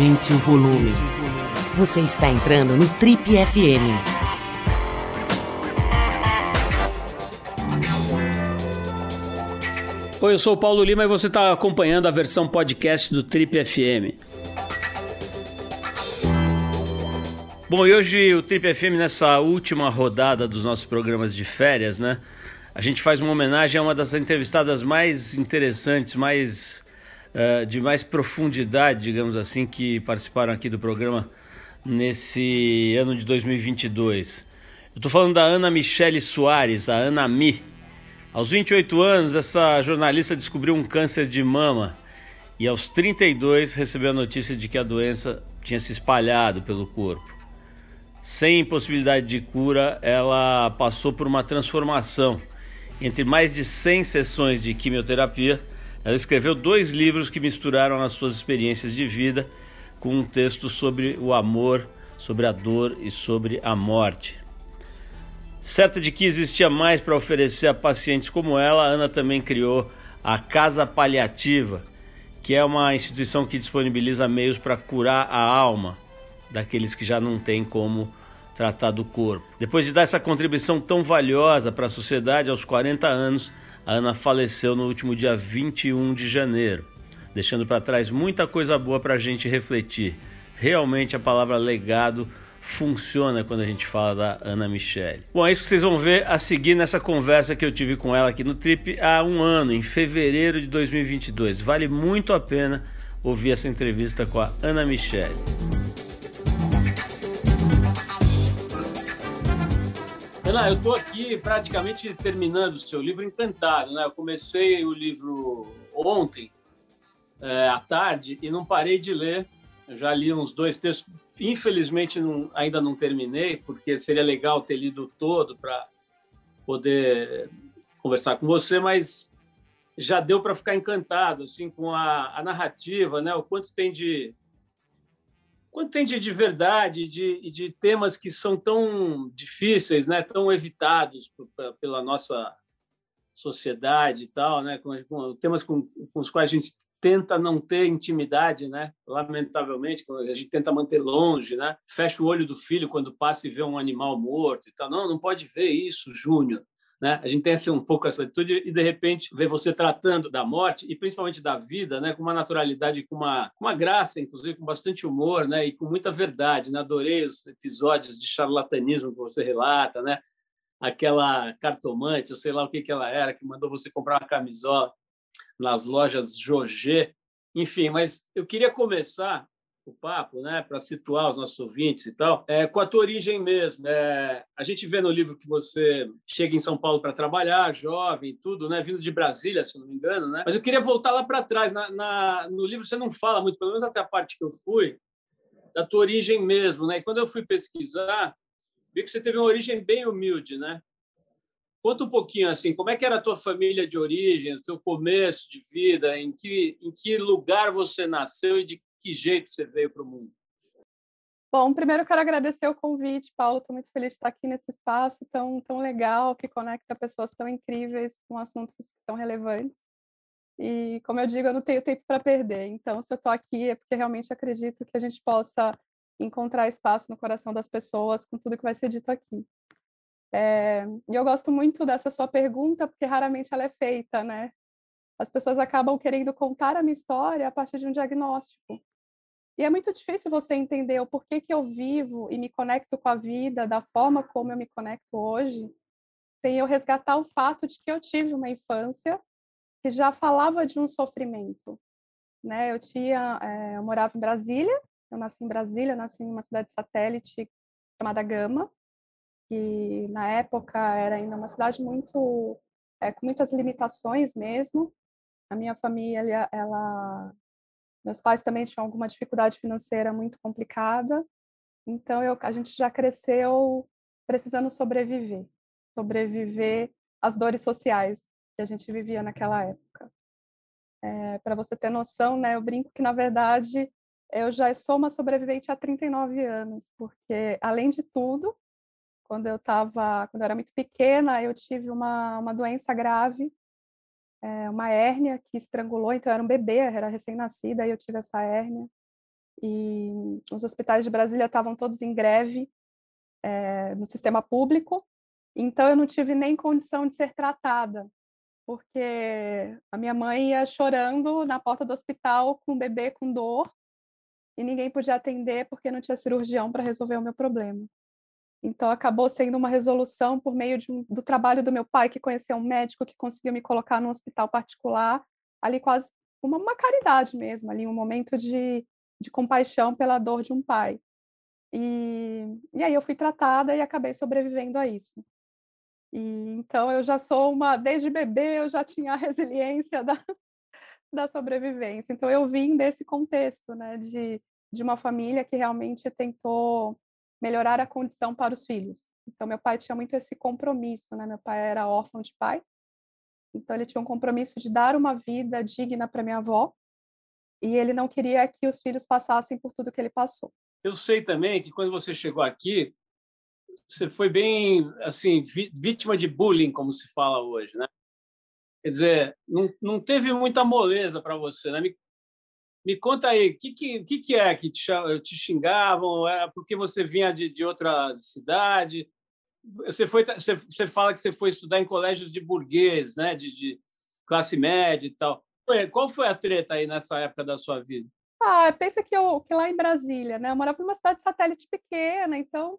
Aumente o volume. Você está entrando no Trip FM. Oi, eu sou o Paulo Lima e você está acompanhando a versão podcast do Trip FM. Bom, e hoje o Trip FM, nessa última rodada dos nossos programas de férias, né? A gente faz uma homenagem a uma das entrevistadas mais interessantes, mais uh, de mais profundidade, digamos assim, que participaram aqui do programa nesse ano de 2022. Eu estou falando da Ana Michele Soares, a Ana Mi. Aos 28 anos, essa jornalista descobriu um câncer de mama e aos 32 recebeu a notícia de que a doença tinha se espalhado pelo corpo. Sem possibilidade de cura, ela passou por uma transformação. Entre mais de 100 sessões de quimioterapia, ela escreveu dois livros que misturaram as suas experiências de vida com um texto sobre o amor, sobre a dor e sobre a morte. Certa de que existia mais para oferecer a pacientes como ela, Ana também criou a Casa Paliativa, que é uma instituição que disponibiliza meios para curar a alma daqueles que já não têm como tratar do corpo. Depois de dar essa contribuição tão valiosa para a sociedade aos 40 anos, a Ana faleceu no último dia 21 de janeiro, deixando para trás muita coisa boa para a gente refletir. Realmente a palavra legado funciona quando a gente fala da Ana Michele. Bom, é isso que vocês vão ver a seguir nessa conversa que eu tive com ela aqui no Trip há um ano, em fevereiro de 2022. Vale muito a pena ouvir essa entrevista com a Ana Michele. Ana, eu estou aqui praticamente terminando o seu livro Encantado. Né? Eu comecei o livro ontem, é, à tarde, e não parei de ler. Eu já li uns dois textos. Infelizmente, não, ainda não terminei, porque seria legal ter lido todo para poder conversar com você, mas já deu para ficar encantado assim com a, a narrativa, né? O quanto tem de quando tem de, de verdade, de, de temas que são tão difíceis, né, tão evitados pela nossa sociedade e tal, né, com, com temas com, com, os quais a gente tenta não ter intimidade, né, lamentavelmente, a gente tenta manter longe, né, fecha o olho do filho quando passa e vê um animal morto e tal, não, não pode ver isso, Júnior, né? A gente tem assim, um pouco essa atitude e, de repente, ver você tratando da morte e principalmente da vida né? com uma naturalidade, com uma, uma graça, inclusive com bastante humor né? e com muita verdade. Né? Adorei os episódios de charlatanismo que você relata, né? aquela cartomante, eu sei lá o que, que ela era, que mandou você comprar uma camisola nas lojas Jorge. Enfim, mas eu queria começar o papo, né, para situar os nossos ouvintes e tal, é, com a tua origem mesmo. É, a gente vê no livro que você chega em São Paulo para trabalhar, jovem, tudo, né, vindo de Brasília, se não me engano, né? Mas eu queria voltar lá para trás. Na, na, no livro você não fala muito, pelo menos até a parte que eu fui, da tua origem mesmo, né? E quando eu fui pesquisar, vi que você teve uma origem bem humilde, né? Conta um pouquinho assim, como é que era a tua família de origem, o seu começo de vida, em que em que lugar você nasceu e de que jeito você veio para o mundo? Bom, primeiro quero agradecer o convite, Paulo. Estou muito feliz de estar aqui nesse espaço tão, tão legal, que conecta pessoas tão incríveis com assuntos tão relevantes. E, como eu digo, eu não tenho tempo para perder. Então, se eu estou aqui é porque realmente acredito que a gente possa encontrar espaço no coração das pessoas com tudo que vai ser dito aqui. É, e eu gosto muito dessa sua pergunta, porque raramente ela é feita, né? As pessoas acabam querendo contar a minha história a partir de um diagnóstico. E é muito difícil você entender o porquê que eu vivo e me conecto com a vida da forma como eu me conecto hoje, sem eu resgatar o fato de que eu tive uma infância que já falava de um sofrimento. Né? Eu tinha, é, eu morava em Brasília, eu nasci em Brasília, nasci em uma cidade satélite chamada Gama, que na época era ainda uma cidade muito é, com muitas limitações mesmo. A minha família, ela meus pais também tinham alguma dificuldade financeira muito complicada, então eu, a gente já cresceu precisando sobreviver, sobreviver às dores sociais que a gente vivia naquela época. É, Para você ter noção, né, eu brinco que na verdade eu já sou uma sobrevivente há 39 anos, porque além de tudo, quando eu estava, quando eu era muito pequena, eu tive uma, uma doença grave é, uma hérnia que estrangulou, então eu era um bebê, era recém-nascida, aí eu tive essa hérnia. e os hospitais de Brasília estavam todos em greve é, no sistema público, então eu não tive nem condição de ser tratada, porque a minha mãe ia chorando na porta do hospital com o bebê com dor e ninguém podia atender porque não tinha cirurgião para resolver o meu problema. Então acabou sendo uma resolução por meio um, do trabalho do meu pai, que conheceu um médico que conseguiu me colocar num hospital particular, ali quase uma, uma caridade mesmo, ali um momento de, de compaixão pela dor de um pai. E, e aí eu fui tratada e acabei sobrevivendo a isso. E, então eu já sou uma, desde bebê eu já tinha a resiliência da, da sobrevivência. Então eu vim desse contexto, né, de, de uma família que realmente tentou melhorar a condição para os filhos. Então meu pai tinha muito esse compromisso, né? Meu pai era órfão de pai, então ele tinha um compromisso de dar uma vida digna para minha avó e ele não queria que os filhos passassem por tudo que ele passou. Eu sei também que quando você chegou aqui, você foi bem assim vítima de bullying, como se fala hoje, né? Quer dizer, não, não teve muita moleza para você, né? Me, me conta aí, o que, que, que, é que te, te xingavam? Era porque você vinha de, de outra cidade? Você, foi, você, você fala que você foi estudar em colégios de burguês, né? de, de classe média e tal. Qual foi a treta aí nessa época da sua vida? Ah, pensa que, eu, que lá em Brasília, né? Eu morava numa cidade satélite pequena, então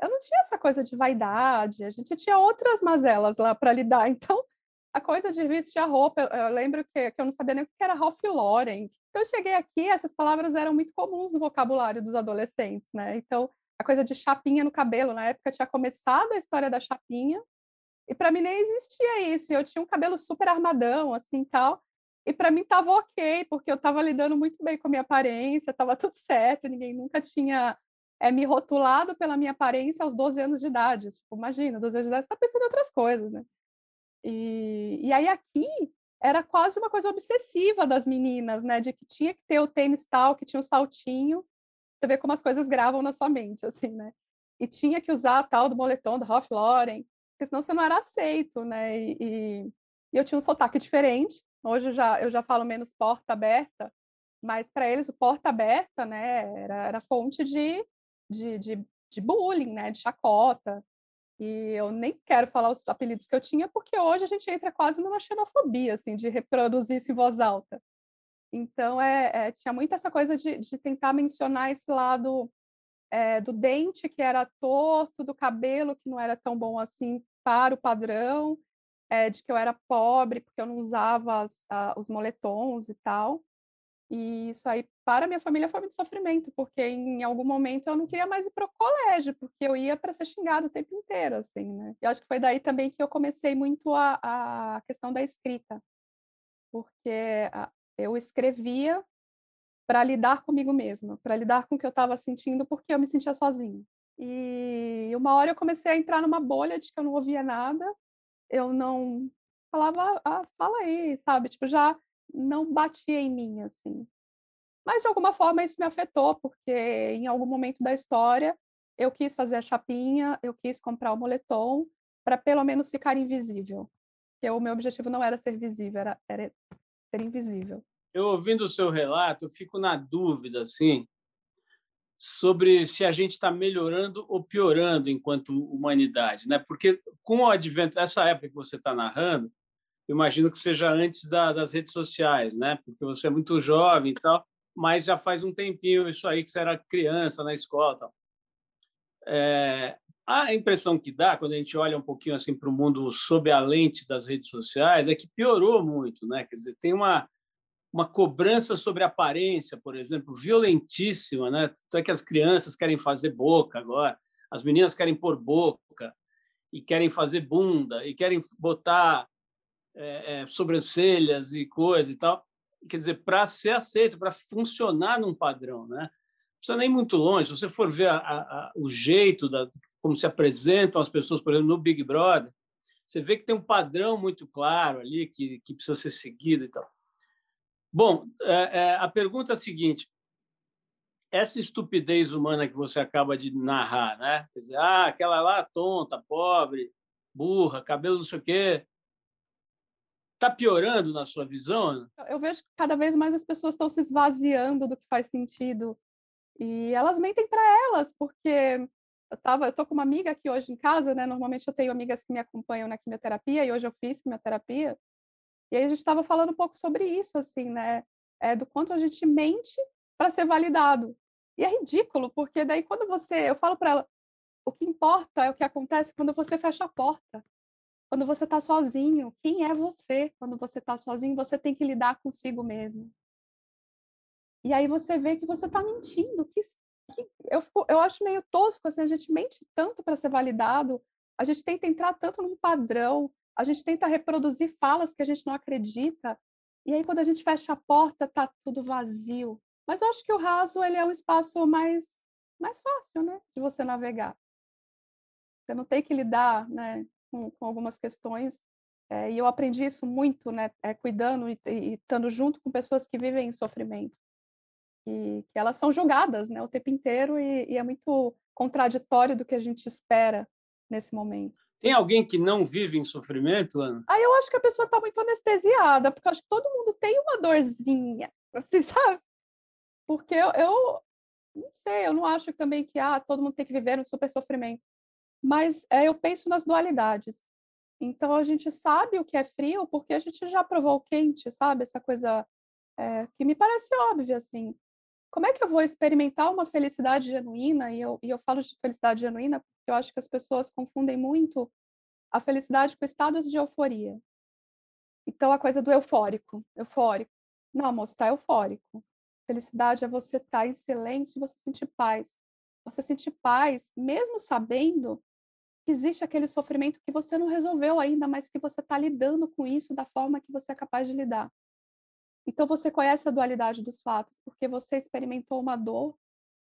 eu não tinha essa coisa de vaidade, a gente tinha outras mazelas lá para lidar. Então, a coisa de vestir a roupa, eu, lembro que, que eu não sabia nem o que era Ralph Lauren. Então, eu cheguei aqui, essas palavras eram muito comuns no vocabulário dos adolescentes, né? Então, a coisa de chapinha no cabelo, na época tinha começado a história da chapinha, e para mim nem existia isso. Eu tinha um cabelo super armadão, assim, tal. E para mim estava ok, porque eu estava lidando muito bem com a minha aparência, estava tudo certo, ninguém nunca tinha é, me rotulado pela minha aparência aos 12 anos de idade. Tipo, imagina, 12 anos de idade, você está pensando em outras coisas, né? E, e aí aqui era quase uma coisa obsessiva das meninas, né? De que tinha que ter o tênis tal, que tinha um saltinho. Você vê como as coisas gravam na sua mente, assim, né? E tinha que usar a tal do moletom do Ralph Lauren, porque senão você não era aceito, né? E, e, e eu tinha um sotaque diferente, Hoje eu já, eu já falo menos porta aberta, mas para eles o porta aberta né, era, era fonte de, de, de, de bullying, né, de chacota. E eu nem quero falar os apelidos que eu tinha, porque hoje a gente entra quase numa xenofobia, assim, de reproduzir isso em voz alta. Então, é, é tinha muito essa coisa de, de tentar mencionar esse lado é, do dente que era torto, do cabelo que não era tão bom assim para o padrão, é, de que eu era pobre, porque eu não usava as, a, os moletons e tal. E isso aí, para minha família, foi muito sofrimento, porque em algum momento eu não queria mais ir para o colégio, porque eu ia para ser xingado o tempo inteiro, assim, né? E acho que foi daí também que eu comecei muito a, a questão da escrita, porque eu escrevia para lidar comigo mesma, para lidar com o que eu estava sentindo, porque eu me sentia sozinha. E uma hora eu comecei a entrar numa bolha de que eu não ouvia nada, eu não falava, ah, fala aí, sabe? Tipo, já não batia em mim, assim. Mas, de alguma forma, isso me afetou, porque em algum momento da história eu quis fazer a chapinha, eu quis comprar o moletom para pelo menos ficar invisível. Porque o meu objetivo não era ser visível, era, era ser invisível. Eu ouvindo o seu relato, eu fico na dúvida, assim, sobre se a gente está melhorando ou piorando enquanto humanidade, né? Porque com o advento dessa época que você está narrando, imagino que seja antes da, das redes sociais, né? Porque você é muito jovem e tal, mas já faz um tempinho isso aí que você era criança na escola, tal. É, a impressão que dá quando a gente olha um pouquinho assim para o mundo sob a lente das redes sociais é que piorou muito, né? Quer dizer, tem uma uma cobrança sobre aparência, por exemplo, violentíssima, né? Até que as crianças querem fazer boca agora, as meninas querem pôr boca e querem fazer bunda e querem botar é, é, sobrancelhas e coisa e tal. Quer dizer, para ser aceito, para funcionar num padrão, né? Não precisa nem muito longe. Se você for ver a, a, o jeito da como se apresentam as pessoas, por exemplo, no Big Brother, você vê que tem um padrão muito claro ali que, que precisa ser seguido e tal. Bom, é, é, a pergunta é a seguinte: essa estupidez humana que você acaba de narrar, né? Quer dizer, ah, aquela lá tonta, pobre, burra, cabelo não sei o quê, está piorando na sua visão? Eu vejo que cada vez mais as pessoas estão se esvaziando do que faz sentido E elas mentem para elas, porque eu tava, eu tô com uma amiga aqui hoje em casa, né? Normalmente eu tenho amigas que me acompanham na quimioterapia e hoje eu fiz quimioterapia. E aí a gente estava falando um pouco sobre isso, assim, né? É, do quanto a gente mente para ser validado. E é ridículo, porque daí quando você, eu falo para ela, o que importa é o que acontece quando você fecha a porta. Quando você está sozinho, quem é você? Quando você está sozinho, você tem que lidar consigo mesmo. E aí você vê que você está mentindo. Que, que, eu, eu acho meio tosco, assim, a gente mente tanto para ser validado, a gente tenta entrar tanto num padrão, a gente tenta reproduzir falas que a gente não acredita, e aí quando a gente fecha a porta, tá tudo vazio. Mas eu acho que o raso ele é um espaço mais mais fácil, né, de você navegar. Você não tem que lidar, né, com, com algumas questões. É, e eu aprendi isso muito, né, é, cuidando e, e estando junto com pessoas que vivem em sofrimento. E que elas são julgadas, né, o tempo inteiro e, e é muito contraditório do que a gente espera nesse momento. Tem alguém que não vive em sofrimento, Ana? Aí eu acho que a pessoa está muito anestesiada, porque eu acho que todo mundo tem uma dorzinha, assim, sabe? Porque eu, eu não sei, eu não acho também que ah, todo mundo tem que viver um super sofrimento. Mas é, eu penso nas dualidades. Então a gente sabe o que é frio porque a gente já provou o quente, sabe? Essa coisa é, que me parece óbvia, assim. Como é que eu vou experimentar uma felicidade genuína? E eu, e eu falo de felicidade genuína porque eu acho que as pessoas confundem muito a felicidade com estados de euforia. Então, a coisa do eufórico, eufórico. Não, moço, está eufórico. Felicidade é você estar tá em silêncio você sentir paz. Você sentir paz, mesmo sabendo existe aquele sofrimento que você não resolveu ainda, mas que você está lidando com isso da forma que você é capaz de lidar. Então você conhece a dualidade dos fatos, porque você experimentou uma dor,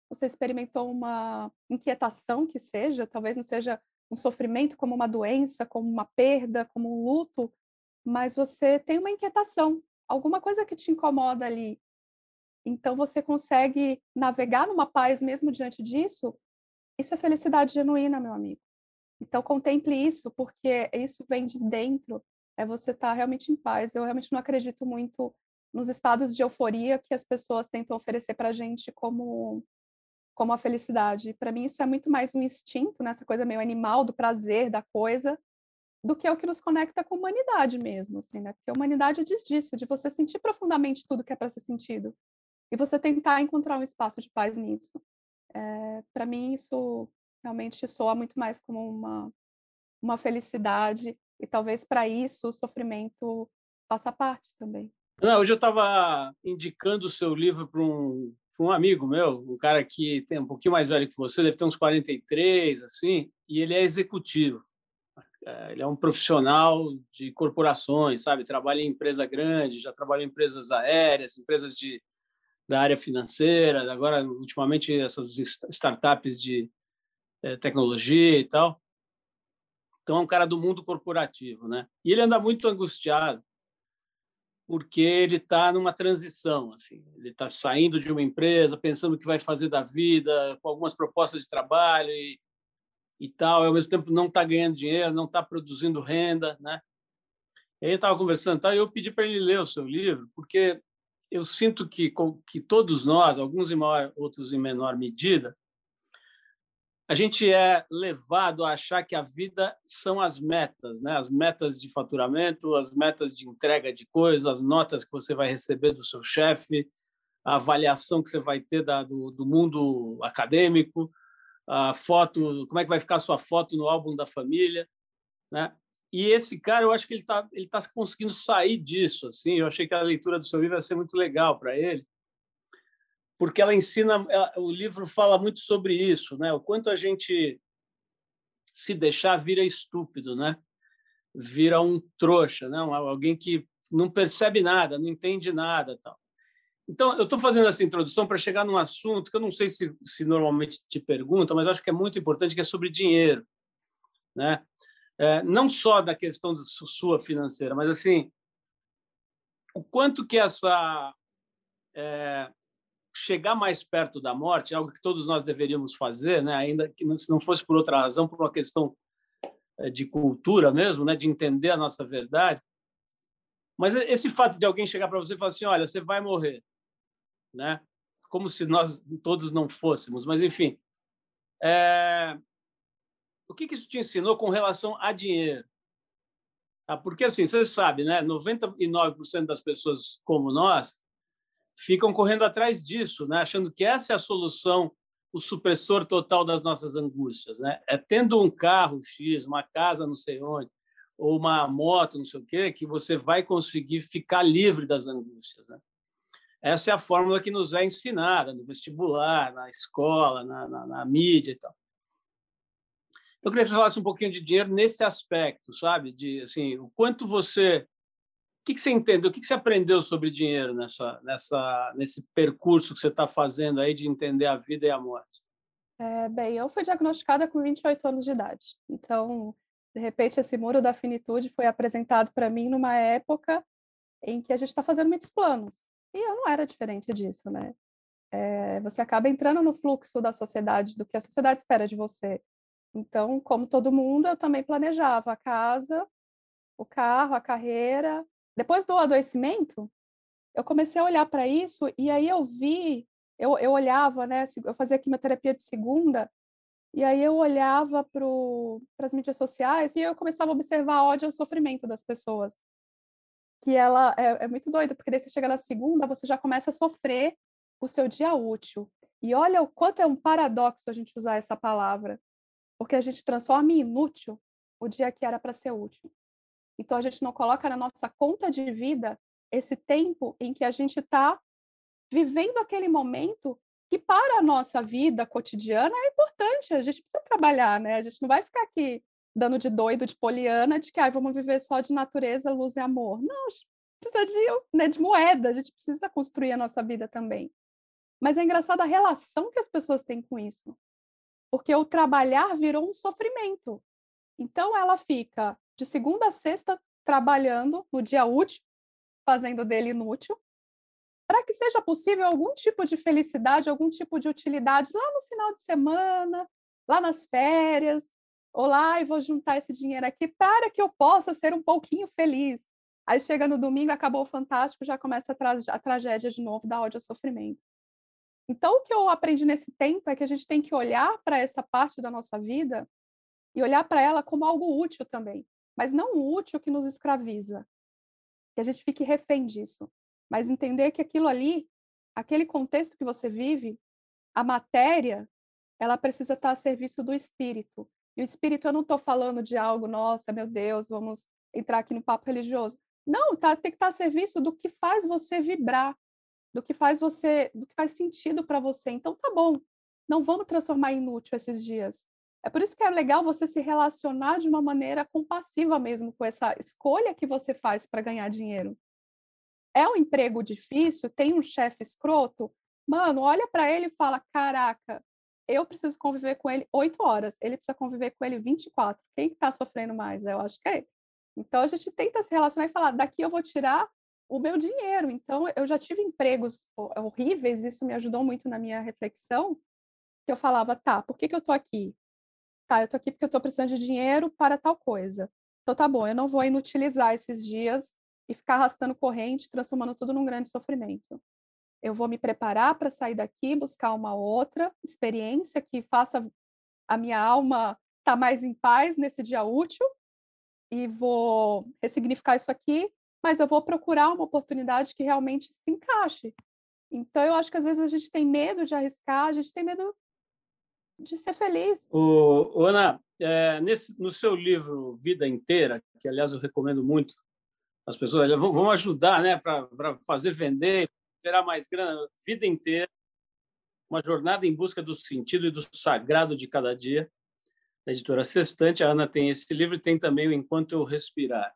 você experimentou uma inquietação que seja, talvez não seja um sofrimento como uma doença, como uma perda, como um luto, mas você tem uma inquietação, alguma coisa que te incomoda ali. Então você consegue navegar numa paz mesmo diante disso. Isso é felicidade genuína, meu amigo. Então, contemple isso, porque isso vem de dentro, é você estar tá realmente em paz. Eu realmente não acredito muito nos estados de euforia que as pessoas tentam oferecer para a gente como, como a felicidade. Para mim, isso é muito mais um instinto, nessa né? coisa meio animal, do prazer, da coisa, do que o que nos conecta com a humanidade mesmo, assim, né? Porque a humanidade diz disso, de você sentir profundamente tudo que é para ser sentido e você tentar encontrar um espaço de paz nisso. É, para mim, isso realmente soa muito mais como uma, uma felicidade, e talvez para isso o sofrimento faça parte também. Não, hoje eu estava indicando o seu livro para um, um amigo meu, um cara que tem um pouquinho mais velho que você, deve ter uns 43, assim, e ele é executivo. É, ele é um profissional de corporações, sabe? Trabalha em empresa grande, já trabalhou em empresas aéreas, empresas de, da área financeira, agora, ultimamente, essas startups de é, tecnologia e tal. Então, é um cara do mundo corporativo, né? E ele anda muito angustiado porque ele está numa transição, assim. Ele está saindo de uma empresa, pensando o que vai fazer da vida, com algumas propostas de trabalho e, e tal. E, ao mesmo tempo, não está ganhando dinheiro, não está produzindo renda, né? E aí estava conversando, tá? eu pedi para ele ler o seu livro, porque eu sinto que, que todos nós, alguns em maior, outros em menor medida, a gente é levado a achar que a vida são as metas, né? As metas de faturamento, as metas de entrega de coisas, as notas que você vai receber do seu chefe, a avaliação que você vai ter da, do, do, mundo acadêmico, a foto, como é que vai ficar a sua foto no álbum da família, né? E esse cara, eu acho que ele está ele tá conseguindo sair disso, assim. Eu achei que a leitura do seu livro ia ser muito legal para ele, porque ela ensina, o livro fala muito sobre isso, né? O quanto a gente se deixar vira estúpido, né? Vira um trouxa, né? Alguém que não percebe nada, não entende nada, tal. Então, eu estou fazendo essa introdução para chegar num assunto que eu não sei se, se normalmente te perguntam, mas acho que é muito importante, que é sobre dinheiro, né? É, não só da questão da sua financeira, mas assim, o quanto que essa é, chegar mais perto da morte, algo que todos nós deveríamos fazer, né? ainda que se não fosse por outra razão, por uma questão eh, de cultura mesmo, né? de entender a nossa verdade. Mas esse fato de alguém chegar para você e falar assim, olha, você vai morrer, né? como se nós todos não fôssemos, mas enfim. É... O que, que isso te ensinou com relação a dinheiro? Ah, porque, assim, você sabe, né? 99% das pessoas como nós ficam correndo atrás disso, né? achando que essa é a solução, o supressor total das nossas angústias. Né? É tendo um carro X, uma casa não sei onde, ou uma moto, não sei o quê, que você vai conseguir ficar livre das angústias. Né? Essa é a fórmula que nos é ensinada no vestibular, na escola, na, na, na mídia e tal. Eu queria que você falasse um pouquinho de dinheiro nesse aspecto, sabe? De assim, o quanto você que, que você entendeu? O que, que você aprendeu sobre dinheiro nessa, nessa, nesse percurso que você está fazendo aí de entender a vida e a morte? É, bem, eu fui diagnosticada com 28 anos de idade. Então, de repente, esse muro da finitude foi apresentado para mim numa época em que a gente está fazendo muitos planos. E eu não era diferente disso, né? É, você acaba entrando no fluxo da sociedade, do que a sociedade espera de você. Então, como todo mundo, eu também planejava a casa, o carro, a carreira. Depois do adoecimento, eu comecei a olhar para isso e aí eu vi, eu, eu olhava, né? Eu fazia quimioterapia de segunda, e aí eu olhava para as mídias sociais e eu começava a observar ódio e sofrimento das pessoas que ela é, é muito doida, porque daí você chega na segunda, você já começa a sofrer o seu dia útil. E olha o quanto é um paradoxo a gente usar essa palavra, porque a gente transforma em inútil o dia que era para ser útil. Então a gente não coloca na nossa conta de vida esse tempo em que a gente está vivendo aquele momento que para a nossa vida cotidiana é importante, a gente precisa trabalhar, né? A gente não vai ficar aqui dando de doido, de poliana, de que ah, vamos viver só de natureza, luz e amor. Não, a gente precisa de, né, de moeda, a gente precisa construir a nossa vida também. Mas é engraçado a relação que as pessoas têm com isso. Porque o trabalhar virou um sofrimento. Então ela fica de segunda a sexta trabalhando no dia útil, fazendo dele inútil, para que seja possível algum tipo de felicidade, algum tipo de utilidade lá no final de semana, lá nas férias, Olá, e vou juntar esse dinheiro aqui para que eu possa ser um pouquinho feliz. Aí chega no domingo, acabou o fantástico, já começa a, tra a tragédia de novo da ódio ao sofrimento. Então, o que eu aprendi nesse tempo é que a gente tem que olhar para essa parte da nossa vida e olhar para ela como algo útil também, mas não útil que nos escraviza, que a gente fique refém disso, mas entender que aquilo ali, aquele contexto que você vive, a matéria, ela precisa estar a serviço do espírito. E o espírito, eu não estou falando de algo, nossa, meu Deus, vamos entrar aqui no papo religioso. Não, tá, tem que estar a serviço do que faz você vibrar, do que faz você, do que faz sentido para você. Então tá bom. Não vamos transformar em inútil esses dias. É por isso que é legal você se relacionar de uma maneira compassiva mesmo com essa escolha que você faz para ganhar dinheiro. É um emprego difícil, tem um chefe escroto, mano, olha para ele e fala: "Caraca, eu preciso conviver com ele oito horas, ele precisa conviver com ele 24. Quem está sofrendo mais? Eu acho que é. Então a gente tenta se relacionar e falar: daqui eu vou tirar o meu dinheiro. Então eu já tive empregos horríveis, isso me ajudou muito na minha reflexão. Que eu falava: tá, por que, que eu estou aqui? Tá, eu estou aqui porque eu estou precisando de dinheiro para tal coisa. Então tá bom, eu não vou inutilizar esses dias e ficar arrastando corrente, transformando tudo num grande sofrimento eu vou me preparar para sair daqui, buscar uma outra experiência que faça a minha alma estar tá mais em paz nesse dia útil e vou ressignificar isso aqui, mas eu vou procurar uma oportunidade que realmente se encaixe. Então, eu acho que às vezes a gente tem medo de arriscar, a gente tem medo de ser feliz. O, Ana, é, nesse, no seu livro Vida Inteira, que aliás eu recomendo muito, as pessoas vão ajudar né, para fazer vender, gerar mais grana vida inteira, uma jornada em busca do sentido e do sagrado de cada dia. A editora Sextante, a Ana tem esse livro e tem também o Enquanto Eu Respirar,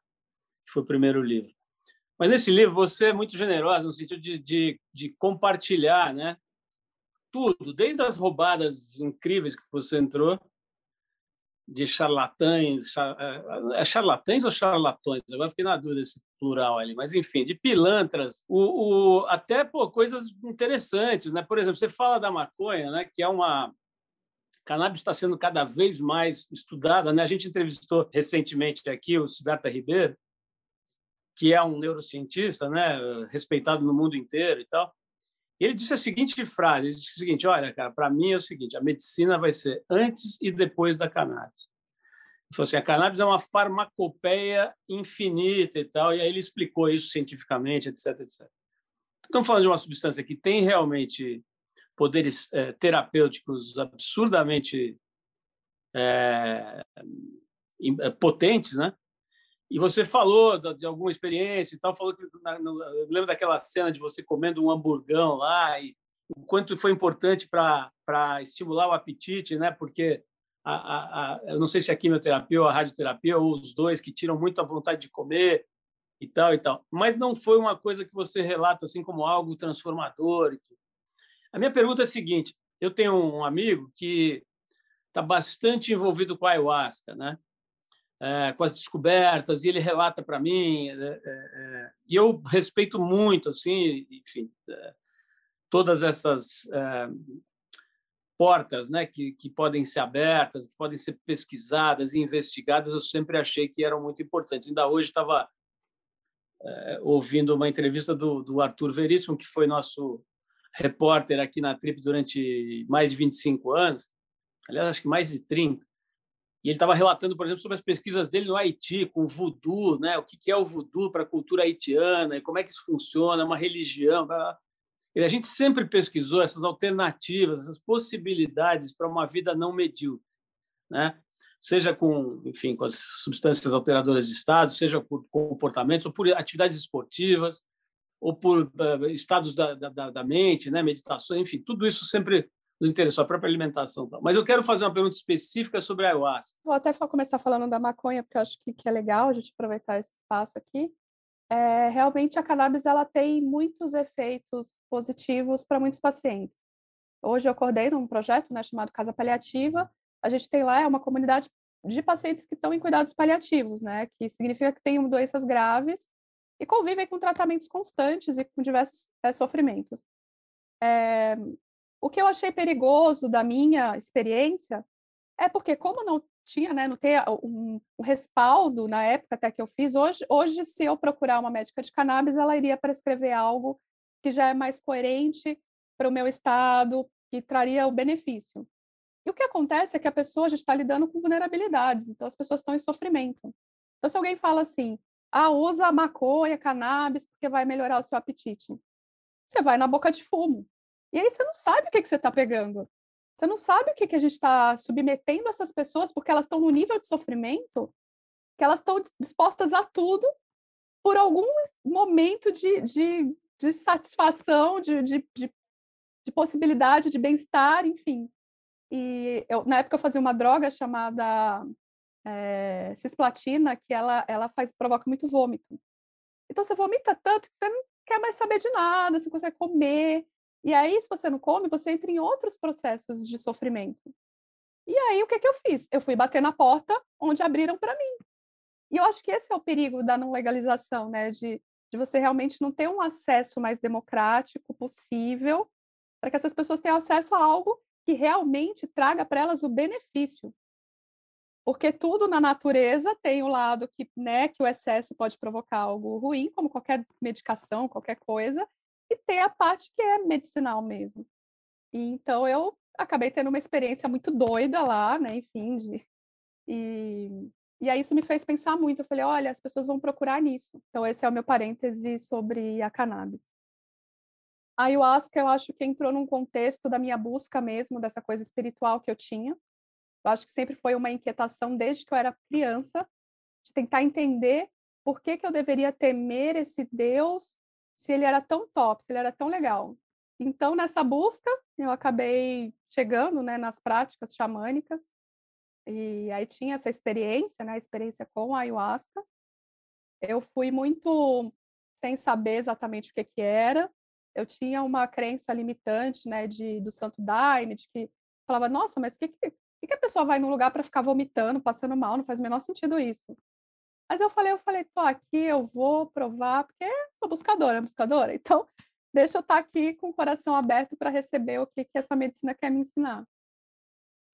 que foi o primeiro livro. Mas nesse livro você é muito generosa no sentido de, de, de compartilhar né? Tudo, desde as roubadas incríveis que você entrou, de charlatães, char, é, é charlatães ou charlatões? Agora fiquei na dúvida esse plural ali, mas enfim, de pilantras, o, o, até pô, coisas interessantes, né? Por exemplo, você fala da maconha, né? Que é uma cannabis está sendo cada vez mais estudada, né? A gente entrevistou recentemente aqui o Siddhartha Ribeiro, que é um neurocientista, né? Respeitado no mundo inteiro e tal. Ele disse a seguinte frase: ele disse o seguinte, olha, cara, para mim é o seguinte, a medicina vai ser antes e depois da cannabis. Ele falou assim, a cannabis é uma farmacopeia infinita e tal, e aí ele explicou isso cientificamente, etc, etc. Estamos falando de uma substância que tem realmente poderes é, terapêuticos absurdamente é, potentes, né? E você falou de alguma experiência e tal, falou que eu lembro daquela cena de você comendo um hamburgão lá e o quanto foi importante para estimular o apetite, né? Porque a, a, a, eu não sei se a quimioterapia ou a radioterapia ou os dois que tiram muito a vontade de comer e tal e tal, mas não foi uma coisa que você relata assim como algo transformador. A minha pergunta é a seguinte: eu tenho um amigo que está bastante envolvido com a ayahuasca, né? É, com as descobertas e ele relata para mim é, é, é, e eu respeito muito assim enfim é, todas essas é, portas né que, que podem ser abertas que podem ser pesquisadas e investigadas eu sempre achei que eram muito importantes. Ainda hoje estava ouvindo uma entrevista do, do Arthur Veríssimo que foi nosso repórter aqui na Trip durante mais de 25 anos aliás acho que mais de 30 e ele estava relatando, por exemplo, sobre as pesquisas dele no Haiti, com o voodoo, né? o que é o voodoo para a cultura haitiana, e como é que isso funciona, uma religião. E a gente sempre pesquisou essas alternativas, essas possibilidades para uma vida não medíocre. Né? Seja com, enfim, com as substâncias alteradoras de estado, seja por comportamentos, ou por atividades esportivas, ou por uh, estados da, da, da mente, né? meditações, enfim, tudo isso sempre nos interessou, a própria alimentação. Mas eu quero fazer uma pergunta específica sobre a ayahuasca. Vou até começar falando da maconha, porque eu acho que, que é legal a gente aproveitar esse espaço aqui. É, realmente, a cannabis ela tem muitos efeitos positivos para muitos pacientes. Hoje eu acordei num projeto né, chamado Casa Paliativa. A gente tem lá é uma comunidade de pacientes que estão em cuidados paliativos, né, que significa que têm doenças graves e convivem com tratamentos constantes e com diversos é, sofrimentos. É, o que eu achei perigoso da minha experiência é porque, como não tinha, né, não ter um, um, respaldo na época até que eu fiz, hoje, hoje, se eu procurar uma médica de cannabis, ela iria prescrever algo que já é mais coerente para o meu estado, que traria o benefício. E o que acontece é que a pessoa já está lidando com vulnerabilidades, então as pessoas estão em sofrimento. Então, se alguém fala assim, ah, usa maconha, cannabis, porque vai melhorar o seu apetite, você vai na boca de fumo. E aí você não sabe o que, que você está pegando. Você não sabe o que, que a gente está submetendo essas pessoas, porque elas estão no nível de sofrimento que elas estão dispostas a tudo por algum momento de, de, de satisfação, de, de, de, de possibilidade de bem-estar, enfim. E eu, na época eu fazia uma droga chamada é, cisplatina, que ela, ela faz, provoca muito vômito. Então você vomita tanto que você não quer mais saber de nada, você consegue comer. E aí, se você não come, você entra em outros processos de sofrimento. E aí, o que, que eu fiz? Eu fui bater na porta onde abriram para mim. E eu acho que esse é o perigo da não legalização, né? De, de você realmente não ter um acesso mais democrático possível para que essas pessoas tenham acesso a algo que realmente traga para elas o benefício. Porque tudo na natureza tem o lado que, né, que o excesso pode provocar algo ruim, como qualquer medicação, qualquer coisa, e tem a parte que é medicinal mesmo. E, então eu acabei tendo uma experiência muito doida lá, né, enfim, de, e, e aí isso me fez pensar muito. Eu falei, olha, as pessoas vão procurar nisso. Então esse é o meu parêntese sobre a cannabis. A ayahuasca, eu acho que entrou num contexto da minha busca mesmo, dessa coisa espiritual que eu tinha. Eu acho que sempre foi uma inquietação desde que eu era criança, de tentar entender por que, que eu deveria temer esse Deus se ele era tão top, se ele era tão legal. Então, nessa busca, eu acabei chegando né, nas práticas xamânicas, e aí tinha essa experiência, né, a experiência com a ayahuasca. Eu fui muito sem saber exatamente o que, que era. Eu tinha uma crença limitante né, de, do santo daime, de que falava, nossa, mas o que, que, que a pessoa vai num lugar para ficar vomitando, passando mal? Não faz o menor sentido isso. Mas eu falei, eu falei, tô aqui, eu vou provar, porque sou buscadora, buscadora. Então, deixa eu estar tá aqui com o coração aberto para receber o que, que essa medicina quer me ensinar.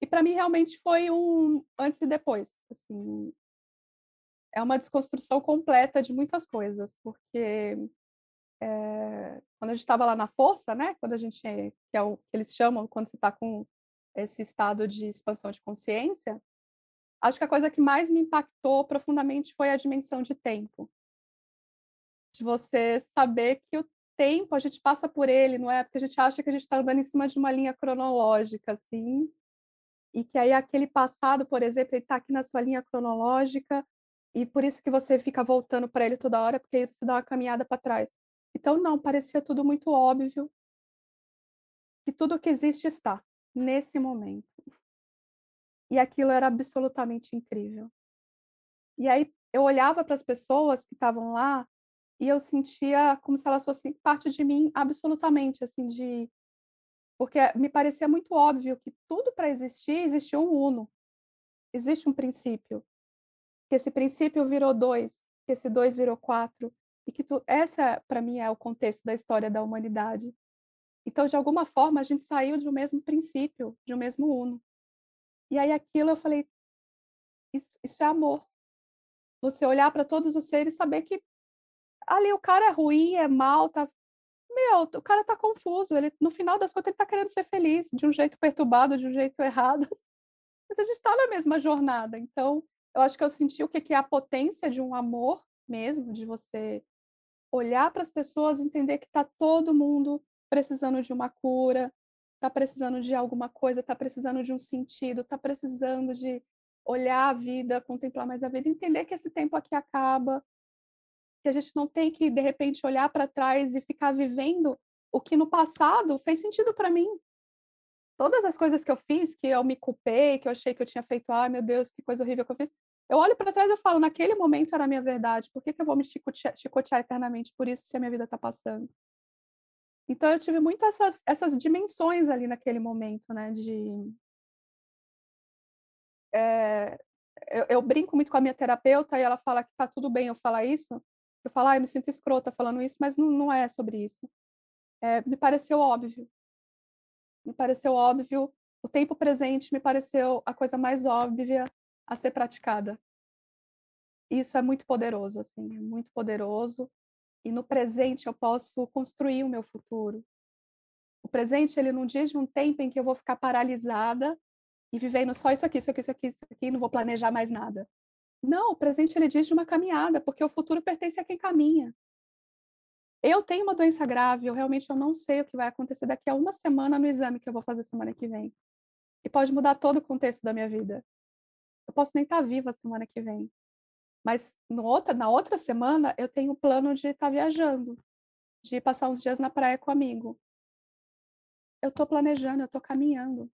E para mim realmente foi um antes e depois. Assim, é uma desconstrução completa de muitas coisas, porque é, quando a gente estava lá na força, né? Quando a gente, que é o que eles chamam quando você está com esse estado de expansão de consciência, acho que a coisa que mais me impactou profundamente foi a dimensão de tempo. De você saber que o tempo, a gente passa por ele, não é? Porque a gente acha que a gente está andando em cima de uma linha cronológica, assim, e que aí aquele passado, por exemplo, ele está aqui na sua linha cronológica, e por isso que você fica voltando para ele toda hora, porque você dá uma caminhada para trás. Então, não, parecia tudo muito óbvio, que tudo que existe está nesse momento. E aquilo era absolutamente incrível. E aí eu olhava para as pessoas que estavam lá e eu sentia como se elas fossem parte de mim absolutamente, assim, de porque me parecia muito óbvio que tudo para existir existe um uno. Existe um princípio. Que esse princípio virou dois, que esse dois virou quatro, e que tu, essa para mim é o contexto da história da humanidade. Então, de alguma forma, a gente saiu de um mesmo princípio, de um mesmo uno. E aí aquilo eu falei, isso, isso é amor. Você olhar para todos os seres e saber que ali o cara é ruim, é mal, tá meu, o cara tá confuso, ele no final das contas ele tá querendo ser feliz, de um jeito perturbado, de um jeito errado. Mas a gente está na mesma jornada. Então, eu acho que eu senti o que é a potência de um amor mesmo, de você olhar para as pessoas, entender que tá todo mundo precisando de uma cura, tá precisando de alguma coisa, tá precisando de um sentido, tá precisando de olhar a vida, contemplar mais a vida, entender que esse tempo aqui acaba, que a gente não tem que, de repente, olhar para trás e ficar vivendo o que no passado fez sentido para mim. Todas as coisas que eu fiz, que eu me culpei, que eu achei que eu tinha feito, ai meu Deus, que coisa horrível que eu fiz, eu olho para trás e falo, naquele momento era a minha verdade, por que, que eu vou me chicotear, chicotear eternamente por isso se a minha vida está passando? Então eu tive muito essas, essas dimensões ali naquele momento, né, de... É, eu, eu, brinco muito com a minha terapeuta e ela fala que tá tudo bem eu falar isso, eu falo, ah, eu me sinto escrota falando isso, mas não, não é sobre isso. É, me pareceu óbvio. Me pareceu óbvio. O tempo presente me pareceu a coisa mais óbvia a ser praticada. Isso é muito poderoso, assim, é muito poderoso. E no presente eu posso construir o meu futuro. O presente, ele não diz de um tempo em que eu vou ficar paralisada e vivendo só isso aqui, isso aqui, isso aqui, isso aqui, não vou planejar mais nada. Não, o presente ele diz de uma caminhada, porque o futuro pertence a quem caminha. Eu tenho uma doença grave, eu realmente eu não sei o que vai acontecer daqui a uma semana no exame que eu vou fazer semana que vem. E pode mudar todo o contexto da minha vida. Eu posso nem estar viva semana que vem. Mas no outra, na outra semana eu tenho o plano de estar viajando, de passar uns dias na praia com um amigo. Eu estou planejando, eu estou caminhando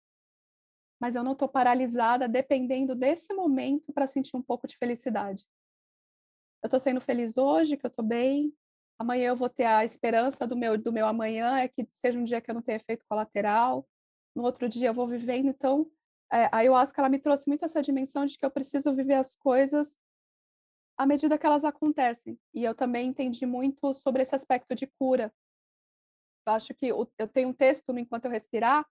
mas eu não estou paralisada dependendo desse momento para sentir um pouco de felicidade. Eu estou sendo feliz hoje, que eu estou bem. Amanhã eu vou ter a esperança do meu do meu amanhã é que seja um dia que eu não tenha efeito colateral. No outro dia eu vou vivendo. Então, é, a ayahuasca ela me trouxe muito essa dimensão de que eu preciso viver as coisas à medida que elas acontecem. E eu também entendi muito sobre esse aspecto de cura. Eu acho que eu tenho um texto no Enquanto Eu Respirar,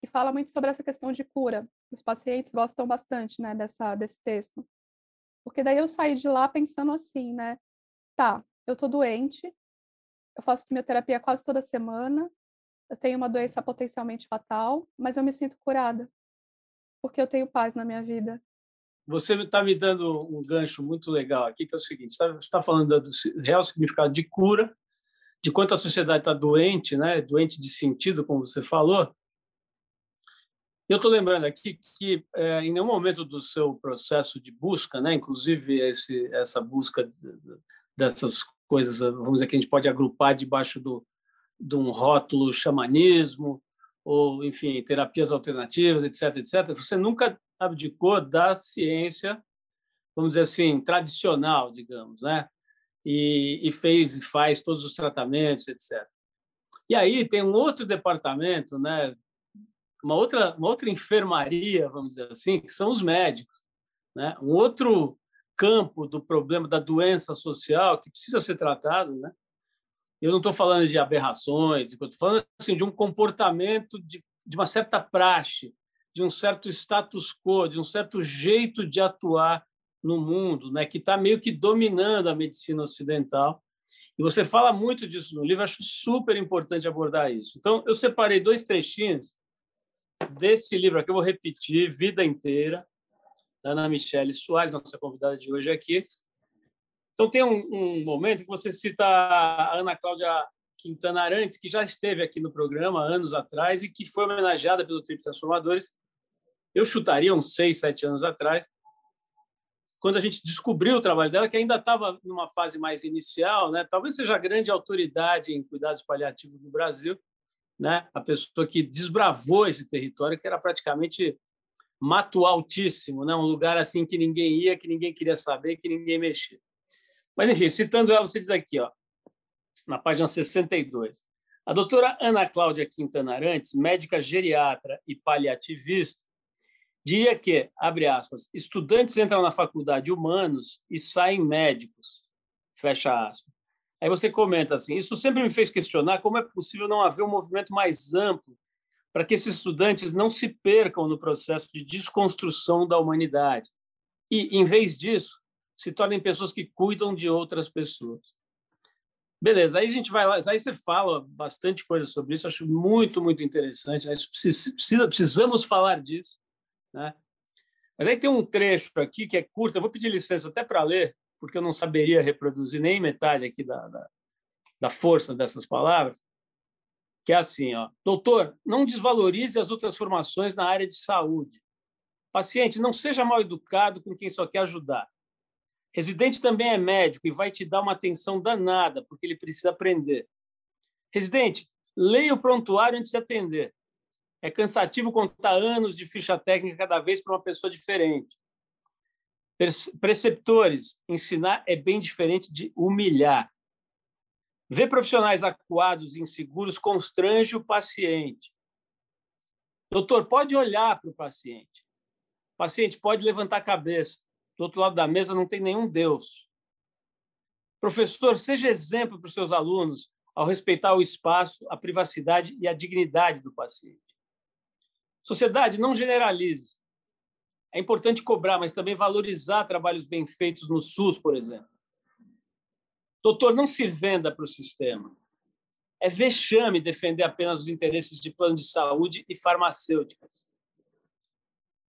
que fala muito sobre essa questão de cura. Os pacientes gostam bastante, né, dessa, desse texto. Porque daí eu saí de lá pensando assim, né, tá, eu tô doente, eu faço quimioterapia quase toda semana, eu tenho uma doença potencialmente fatal, mas eu me sinto curada, porque eu tenho paz na minha vida. Você está me dando um gancho muito legal aqui, que é o seguinte: você está tá falando do real significado de cura, de quanto a sociedade está doente, né? doente de sentido, como você falou, eu estou lembrando aqui que é, em nenhum momento do seu processo de busca, né, inclusive esse, essa busca dessas coisas, vamos dizer que a gente pode agrupar debaixo do, de um rótulo xamanismo ou, enfim, terapias alternativas, etc, etc. Você nunca abdicou da ciência, vamos dizer assim, tradicional, digamos, né? E, e fez e faz todos os tratamentos, etc. E aí tem um outro departamento, né, uma outra, uma outra enfermaria, vamos dizer assim, que são os médicos. Né? Um outro campo do problema da doença social que precisa ser tratado. Né? Eu não estou falando de aberrações, estou falando assim, de um comportamento, de, de uma certa praxe, de um certo status quo, de um certo jeito de atuar no mundo, né, que está meio que dominando a medicina ocidental E você fala muito disso no livro, acho super importante abordar isso. Então, eu separei dois trechinhos desse livro aqui, eu vou repetir, Vida Inteira, da Ana Michele Soares, nossa convidada de hoje aqui. Então, tem um, um momento que você cita a Ana Cláudia Quintana Arantes, que já esteve aqui no programa anos atrás e que foi homenageada pelo Trip Transformadores. Eu chutaria uns seis, sete anos atrás, quando a gente descobriu o trabalho dela, que ainda estava numa fase mais inicial, né? talvez seja a grande autoridade em cuidados paliativos no Brasil, né? a pessoa que desbravou esse território, que era praticamente mato altíssimo, né? um lugar assim que ninguém ia, que ninguém queria saber, que ninguém mexia. Mas, enfim, citando ela, você diz aqui, ó, na página 62. A doutora Ana Cláudia Quintana Arantes, médica geriatra e paliativista, diria que, abre aspas, estudantes entram na faculdade humanos e saem médicos, fecha aspas. Aí você comenta assim, isso sempre me fez questionar como é possível não haver um movimento mais amplo para que esses estudantes não se percam no processo de desconstrução da humanidade e, em vez disso, se tornem pessoas que cuidam de outras pessoas. Beleza, aí a gente vai lá, aí você fala bastante coisa sobre isso, acho muito, muito interessante. Né? Precisa, precisamos falar disso. Né? Mas aí tem um trecho aqui que é curto, eu vou pedir licença até para ler, porque eu não saberia reproduzir nem metade aqui da, da, da força dessas palavras, que é assim, ó, doutor, não desvalorize as outras formações na área de saúde. Paciente, não seja mal educado com quem só quer ajudar. Residente também é médico e vai te dar uma atenção danada, porque ele precisa aprender. Residente, leia o prontuário antes de atender. É cansativo contar anos de ficha técnica cada vez para uma pessoa diferente. Preceptores, ensinar é bem diferente de humilhar. Ver profissionais acuados e inseguros constrange o paciente. Doutor, pode olhar para o paciente. O paciente pode levantar a cabeça do outro lado da mesa não tem nenhum Deus. Professor, seja exemplo para os seus alunos ao respeitar o espaço, a privacidade e a dignidade do paciente. Sociedade, não generalize. É importante cobrar, mas também valorizar trabalhos bem feitos no SUS, por exemplo. Doutor, não se venda para o sistema. É vexame defender apenas os interesses de plano de saúde e farmacêuticas.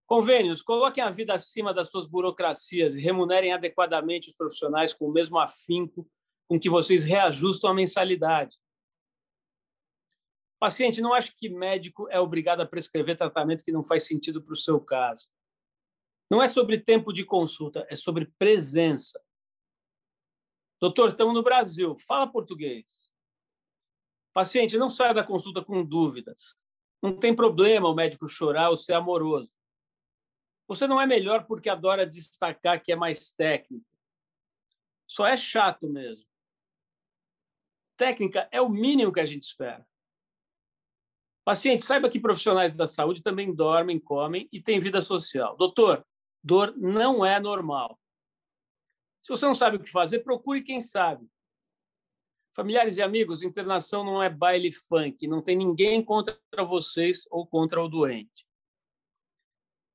Convênios, coloquem a vida acima das suas burocracias e remunerem adequadamente os profissionais com o mesmo afinco com que vocês reajustam a mensalidade. Paciente, não acho que médico é obrigado a prescrever tratamento que não faz sentido para o seu caso. Não é sobre tempo de consulta, é sobre presença. Doutor, estamos no Brasil, fala português. Paciente, não saia da consulta com dúvidas. Não tem problema o médico chorar ou ser amoroso. Você não é melhor porque adora destacar que é mais técnico. Só é chato mesmo. Técnica é o mínimo que a gente espera. Paciente, saiba que profissionais da saúde também dormem, comem e têm vida social. Doutor, dor não é normal. Se você não sabe o que fazer, procure quem sabe. Familiares e amigos, internação não é baile funk, não tem ninguém contra vocês ou contra o doente.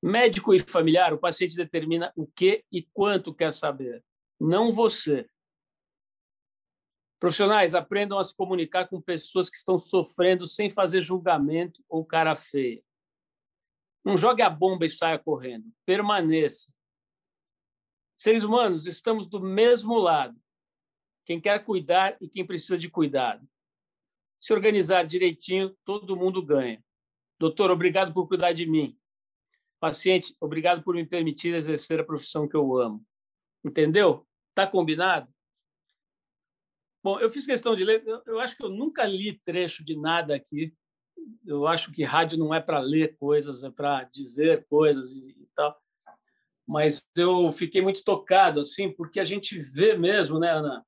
Médico e familiar, o paciente determina o que e quanto quer saber, não você. Profissionais, aprendam a se comunicar com pessoas que estão sofrendo sem fazer julgamento ou cara feia. Não jogue a bomba e saia correndo. Permaneça. Seres humanos, estamos do mesmo lado. Quem quer cuidar e quem precisa de cuidado. Se organizar direitinho, todo mundo ganha. Doutor, obrigado por cuidar de mim. Paciente, obrigado por me permitir exercer a profissão que eu amo. Entendeu? Tá combinado? Bom, eu fiz questão de ler. Eu acho que eu nunca li trecho de nada aqui. Eu acho que rádio não é para ler coisas, é para dizer coisas e, tal. Mas eu fiquei muito tocado, assim, porque a gente vê mesmo, né, Ana?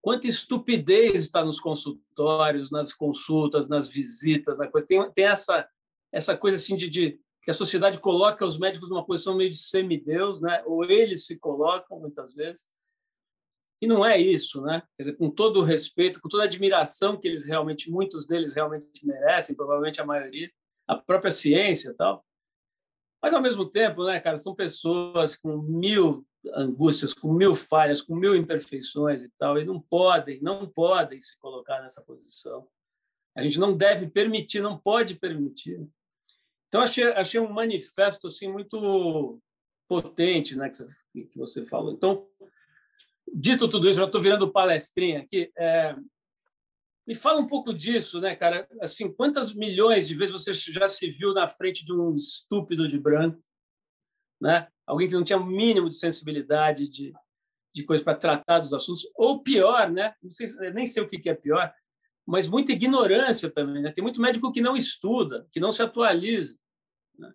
Quanta estupidez está nos consultórios, nas consultas, nas visitas, na coisa. Tem, tem essa essa coisa assim de, de que a sociedade coloca os médicos numa posição meio de semideus, né? ou eles se colocam muitas vezes. E não é isso, né? Quer dizer, com todo o respeito, com toda a admiração que eles realmente, muitos deles realmente merecem, provavelmente a maioria, a própria ciência e tal. Mas, ao mesmo tempo, né, cara, são pessoas com mil angústias, com mil falhas, com mil imperfeições e tal, e não podem, não podem se colocar nessa posição. A gente não deve permitir, não pode permitir. Então achei, achei um manifesto assim muito potente, né, que você, que você falou. Então, dito tudo isso, já estou virando palestrinha aqui. É, me fala um pouco disso, né, cara? Assim, quantas milhões de vezes você já se viu na frente de um estúpido de branco, né? Alguém que não tinha o mínimo de sensibilidade de, de coisa para tratar dos assuntos, ou pior, né? Sei, nem sei o que é pior, mas muita ignorância também, né? Tem muito médico que não estuda, que não se atualiza. Né?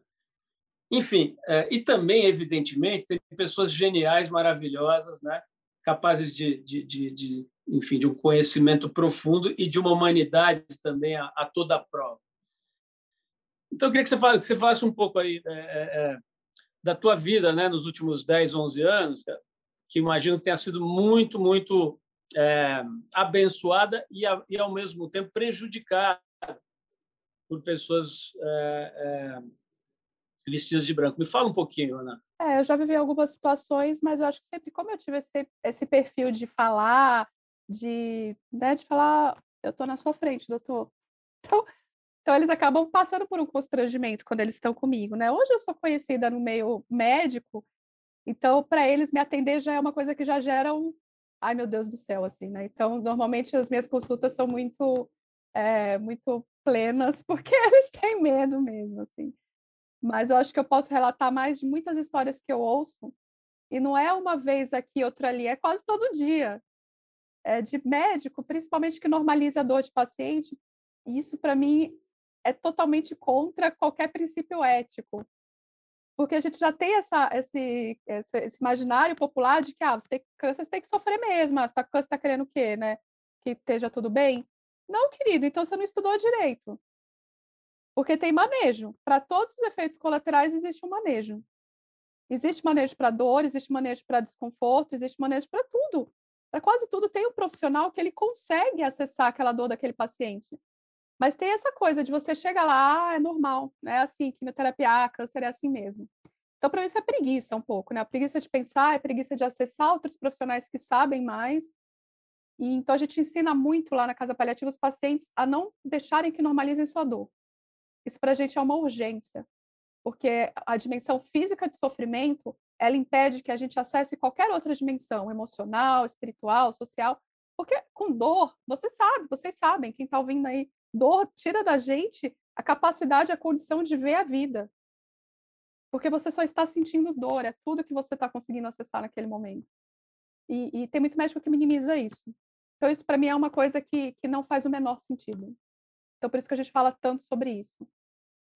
Enfim, é, e também, evidentemente, tem pessoas geniais, maravilhosas, né? Capazes de, de, de, de, enfim, de um conhecimento profundo e de uma humanidade também a, a toda a prova. Então, eu queria que você, falasse, que você falasse um pouco aí é, é, é da tua vida né, nos últimos 10, 11 anos, que imagino que tenha sido muito, muito é, abençoada e, e, ao mesmo tempo, prejudicada por pessoas é, é, vestidas de branco. Me fala um pouquinho, Ana. É, eu já vivi algumas situações, mas eu acho que sempre, como eu tive esse, esse perfil de falar, de, né, de falar, eu estou na sua frente, doutor. Então, então, eles acabam passando por um constrangimento quando eles estão comigo, né? Hoje eu sou conhecida no meio médico, então, para eles, me atender já é uma coisa que já gera um. Ai, meu Deus do céu, assim, né? Então, normalmente as minhas consultas são muito, é, muito plenas, porque eles têm medo mesmo, assim. Mas eu acho que eu posso relatar mais de muitas histórias que eu ouço, e não é uma vez aqui, outra ali, é quase todo dia. É de médico, principalmente que normaliza a dor de paciente. Isso, para mim, é totalmente contra qualquer princípio ético. Porque a gente já tem essa, esse, esse, imaginário popular de que ah, você tem câncer, você tem que sofrer mesmo. Ah, você está câncer, está querendo o quê, né? Que esteja tudo bem? Não, querido, então você não estudou direito. Porque tem manejo. Para todos os efeitos colaterais existe um manejo. Existe manejo para dor, existe manejo para desconforto, existe manejo para tudo. Para quase tudo tem um profissional que ele consegue acessar aquela dor daquele paciente. Mas tem essa coisa de você chegar lá, ah, é normal, é assim, quimioterapia, ah, câncer é assim mesmo. Então, para mim, isso é preguiça um pouco, né? A preguiça de pensar, é preguiça de acessar outros profissionais que sabem mais. E, então, a gente ensina muito lá na Casa Paliativa os pacientes a não deixarem que normalizem sua dor. Isso para a gente é uma urgência, porque a dimensão física de sofrimento, ela impede que a gente acesse qualquer outra dimensão, emocional, espiritual, social, porque com dor, você sabe, vocês sabem, quem está ouvindo aí, Dor tira da gente a capacidade, a condição de ver a vida. Porque você só está sentindo dor, é tudo que você está conseguindo acessar naquele momento. E, e, tem muito médico que minimiza isso. Então, isso para mim é uma coisa que, que não faz o menor sentido. Então, por isso que a gente fala tanto sobre isso.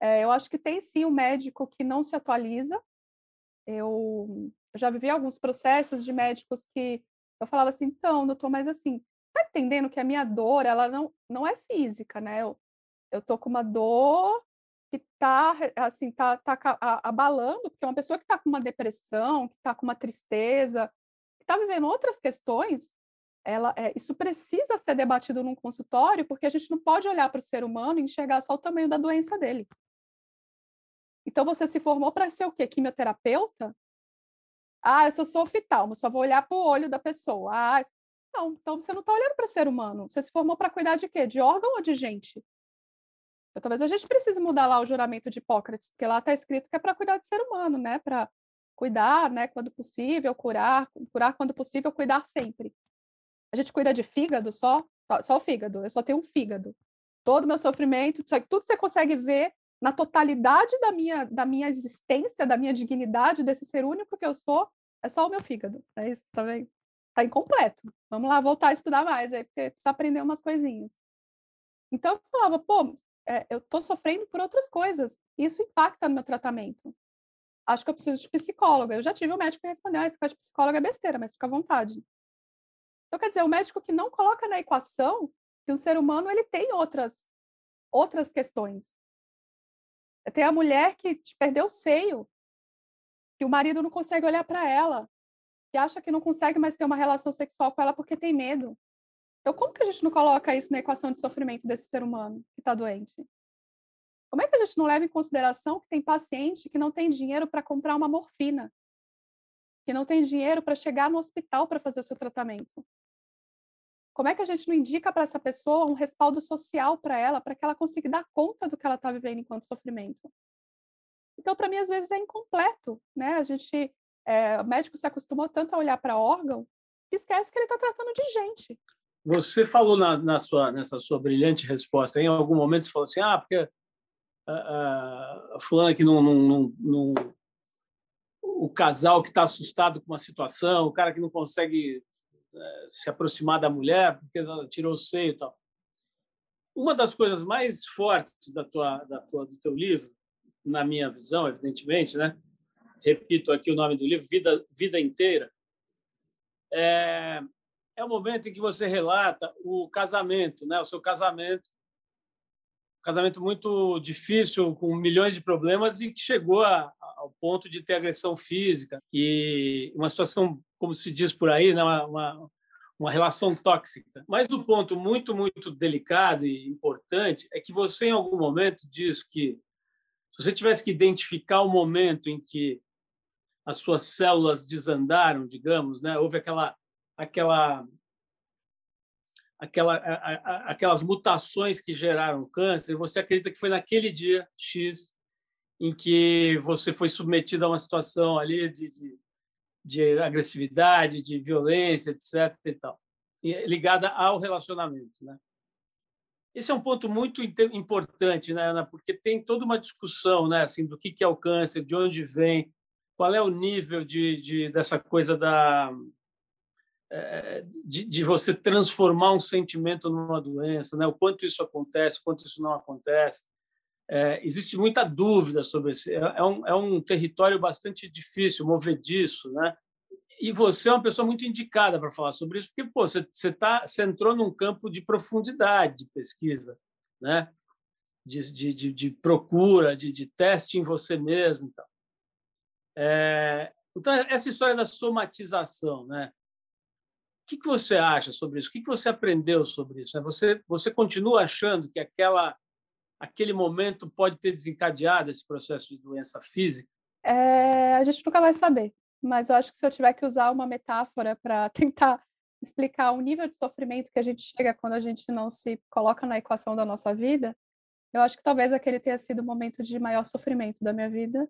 É, eu acho que tem sim um médico que não se atualiza. Eu já vivi alguns processos de médicos que eu falava assim, então, doutor, mas assim, tá entendendo que a minha dor, ela não, não é física, né? Eu, eu tô com uma dor que tá, assim, tá, tá abalando, porque uma pessoa que tá com uma depressão, que tá com uma tristeza, que tá vivendo outras questões, ela, é, isso precisa ser debatido num consultório, porque a gente não pode olhar para o ser humano e enxergar só o tamanho da doença dele. Então, você se formou para ser o quê? Quimioterapeuta? Ah, eu só sou oftalmo, só vou olhar para o olho da pessoa. Ah, não, então você não está olhando para ser humano. Você se formou para cuidar de quê? De órgão ou de gente? Então, talvez a gente precise mudar lá o juramento de Hipócrates, porque lá está escrito que é para cuidar de ser humano, né? Para cuidar, né? Quando possível, curar, curar quando possível, cuidar sempre. A gente cuida de fígado só, só o fígado. Eu só tenho um fígado. Todo meu sofrimento, tudo você consegue ver na totalidade da minha, da minha existência, da minha dignidade, desse ser único que eu sou, é só o meu fígado. É isso, vendo? tá incompleto. Vamos lá voltar a estudar mais, aí, porque precisa aprender umas coisinhas. Então eu falava, pô, é, eu tô sofrendo por outras coisas. Isso impacta no meu tratamento. Acho que eu preciso de psicóloga. Eu já tive um médico que respondeu, ah, esse de psicóloga é besteira, mas fica à vontade. Então, quer dizer, o médico que não coloca na equação que o ser humano ele tem outras, outras questões. Tem a mulher que perdeu o seio, que o marido não consegue olhar para ela, que acha que não consegue mais ter uma relação sexual com ela porque tem medo. Então, como que a gente não coloca isso na equação de sofrimento desse ser humano que está doente? Como é que a gente não leva em consideração que tem paciente que não tem dinheiro para comprar uma morfina? que não tem dinheiro para chegar no hospital para fazer o seu tratamento. Como é que a gente não indica para essa pessoa um respaldo social para ela, para que ela consiga dar conta do que ela está vivendo enquanto sofrimento? Então, para mim, às vezes é incompleto, né? A gente, é, o médico se acostumou tanto a olhar para órgão que esquece que ele está tratando de gente. Você falou na, na, sua, nessa sua brilhante resposta, em algum momento você falou assim, ah, porque a, a, a fulana que não, não, não, não o casal que está assustado com uma situação, o cara que não consegue se aproximar da mulher porque ela tirou o seio e tal. Uma das coisas mais fortes da tua, da tua, do teu livro, na minha visão, evidentemente, né? Repito aqui o nome do livro, Vida, Vida Inteira. É, é o momento em que você relata o casamento, né? O seu casamento, um casamento muito difícil, com milhões de problemas e que chegou a, ao ponto de ter agressão física e uma situação, como se diz por aí, né? uma, uma, uma relação tóxica. Mas o ponto muito, muito delicado e importante é que você, em algum momento, diz que se você tivesse que identificar o momento em que as suas células desandaram, digamos, né? houve aquela, aquela, aquela, aquelas mutações que geraram câncer, você acredita que foi naquele dia X em que você foi submetido a uma situação ali de, de, de agressividade, de violência, etc. E tal, ligada ao relacionamento, né? Esse é um ponto muito importante, né, Ana? Porque tem toda uma discussão, né, assim, do que que é o câncer, de onde vem, qual é o nível de, de dessa coisa da é, de, de, você transformar um sentimento numa doença, né? O quanto isso acontece, o quanto isso não acontece. É, existe muita dúvida sobre esse. É, é um, é um território bastante difícil, movediço, né? E você é uma pessoa muito indicada para falar sobre isso, porque pô, você, você, tá, você entrou num campo de profundidade de pesquisa, né? de, de, de, de procura, de, de teste em você mesmo. Então. É, então, essa história da somatização, né? O que, que você acha sobre isso? O que, que você aprendeu sobre isso? Você, você continua achando que aquela, aquele momento pode ter desencadeado esse processo de doença física? É, a gente nunca vai saber mas eu acho que se eu tiver que usar uma metáfora para tentar explicar o nível de sofrimento que a gente chega quando a gente não se coloca na equação da nossa vida, eu acho que talvez aquele tenha sido o momento de maior sofrimento da minha vida.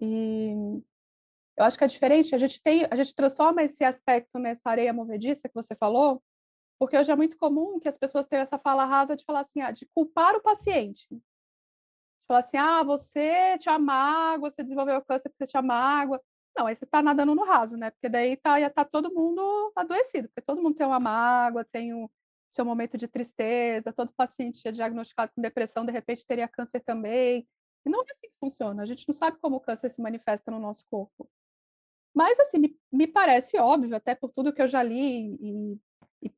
E eu acho que é diferente, a gente tem, a gente transforma esse aspecto nessa areia movediça que você falou, porque hoje é muito comum que as pessoas tenham essa fala rasa de falar assim, ah, de culpar o paciente. De falar assim, ah, você tinha mágoa, você desenvolveu câncer porque você tinha mágoa. Não, aí você está nadando no raso, né? Porque daí tá, tá todo mundo adoecido, porque todo mundo tem uma mágoa, tem o seu momento de tristeza, todo paciente é diagnosticado com depressão, de repente teria câncer também. E não é assim que funciona. A gente não sabe como o câncer se manifesta no nosso corpo. Mas, assim, me, me parece óbvio, até por tudo que eu já li e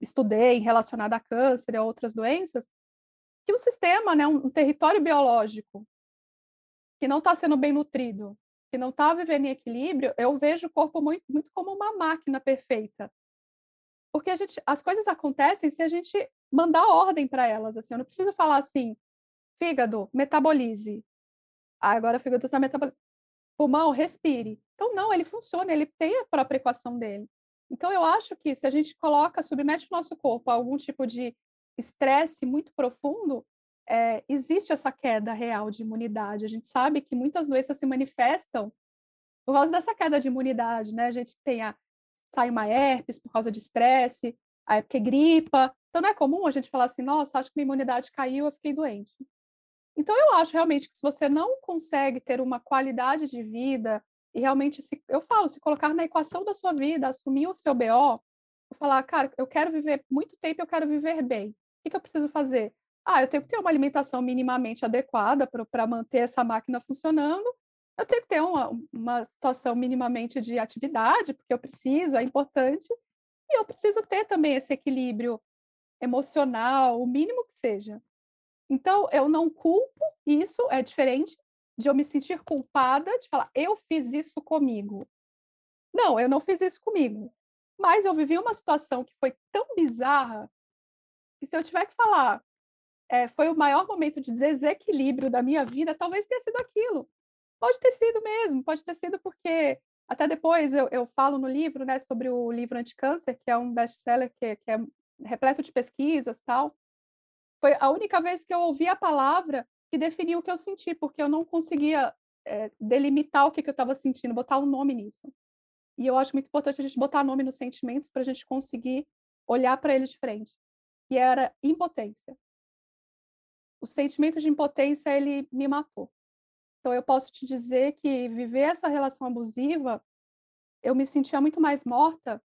estudei relacionado a câncer e a outras doenças, que o sistema, né, um, um território biológico que não está sendo bem nutrido, que não está vivendo em equilíbrio, eu vejo o corpo muito, muito como uma máquina perfeita. Porque a gente, as coisas acontecem se a gente mandar ordem para elas. Assim, eu não preciso falar assim, fígado, metabolize. Ah, agora o fígado está metabolizando. Pulmão, respire. Então, não, ele funciona, ele tem a própria equação dele. Então, eu acho que se a gente coloca, submete o nosso corpo a algum tipo de estresse muito profundo, é, existe essa queda real de imunidade. A gente sabe que muitas doenças se manifestam por causa dessa queda de imunidade, né? A gente tem a sai uma herpes por causa de estresse, a época gripa. Então não é comum a gente falar assim, nossa, acho que minha imunidade caiu, eu fiquei doente. Então eu acho realmente que se você não consegue ter uma qualidade de vida e realmente se, eu falo, se colocar na equação da sua vida, assumir o seu BO, falar, cara, eu quero viver muito tempo, eu quero viver bem. O que, eu preciso fazer? Ah, eu tenho que ter uma alimentação minimamente adequada para manter essa máquina funcionando. Eu tenho que ter uma, uma situação minimamente de atividade, porque eu preciso, é importante. E eu preciso ter também esse equilíbrio emocional, o mínimo que seja. Então, eu não culpo, isso é diferente de eu me sentir culpada de falar, eu fiz isso comigo. Não, eu não fiz isso comigo. Mas eu vivi uma situação que foi tão bizarra que se eu tiver que falar, é, foi o maior momento de desequilíbrio da minha vida, talvez tenha sido aquilo. Pode ter sido mesmo, pode ter sido porque até depois eu, eu falo no livro, né, sobre o livro Anticâncer, que é um best-seller que, que é repleto de pesquisas tal. Foi a única vez que eu ouvi a palavra que definiu o que eu senti, porque eu não conseguia é, delimitar o que, que eu estava sentindo, botar um nome nisso. E eu acho muito importante a gente botar nome nos sentimentos para a gente conseguir olhar para eles de frente. E era impotência. O sentimento de impotência, ele me matou. Então, eu posso te dizer que viver essa relação abusiva, eu me sentia muito mais morta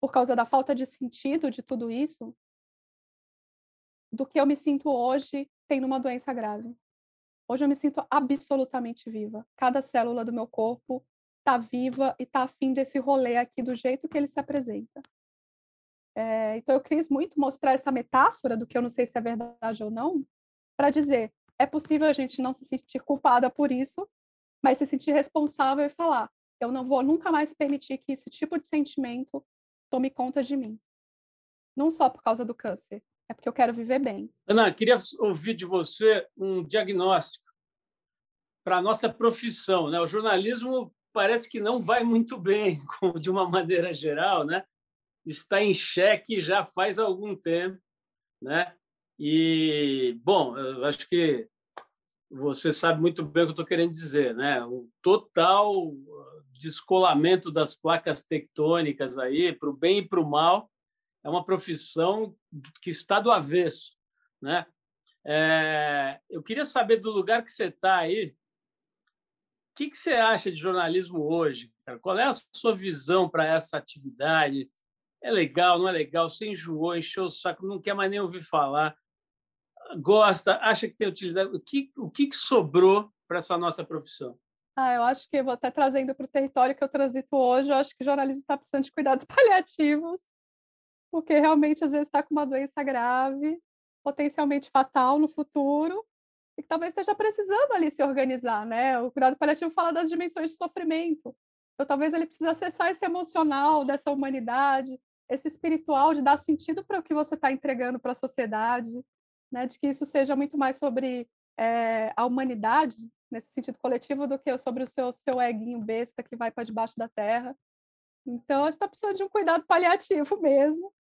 por causa da falta de sentido de tudo isso, do que eu me sinto hoje tendo uma doença grave. Hoje eu me sinto absolutamente viva. Cada célula do meu corpo está viva e está afim desse rolê aqui do jeito que ele se apresenta. É, então eu quis muito mostrar essa metáfora do que eu não sei se é verdade ou não, para dizer é possível a gente não se sentir culpada por isso, mas se sentir responsável e falar: eu não vou nunca mais permitir que esse tipo de sentimento tome conta de mim. Não só por causa do câncer, é porque eu quero viver bem. Ana, queria ouvir de você um diagnóstico para a nossa profissão. Né? O jornalismo parece que não vai muito bem, de uma maneira geral, né? está em xeque já faz algum tempo. Né? E, bom, eu acho que você sabe muito bem o que eu estou querendo dizer, né? O total descolamento das placas tectônicas aí, para o bem e para o mal, é uma profissão que está do avesso, né? É, eu queria saber do lugar que você está aí, o que, que você acha de jornalismo hoje? Cara? Qual é a sua visão para essa atividade? É legal, não é legal? Você enjoou, encheu o saco, não quer mais nem ouvir falar gosta, acha que tem utilidade? O que, o que sobrou para essa nossa profissão? Ah, eu acho que vou até trazendo para o território que eu transito hoje, eu acho que o jornalismo está precisando de cuidados paliativos, porque realmente às vezes está com uma doença grave, potencialmente fatal no futuro, e que talvez esteja precisando ali se organizar, né? O cuidado paliativo fala das dimensões de sofrimento. Então talvez ele precise acessar esse emocional dessa humanidade, esse espiritual de dar sentido para o que você está entregando para a sociedade né, de que isso seja muito mais sobre é, a humanidade, nesse sentido coletivo, do que sobre o seu, seu eguinho besta que vai para debaixo da terra. Então, a gente está precisando de um cuidado paliativo mesmo.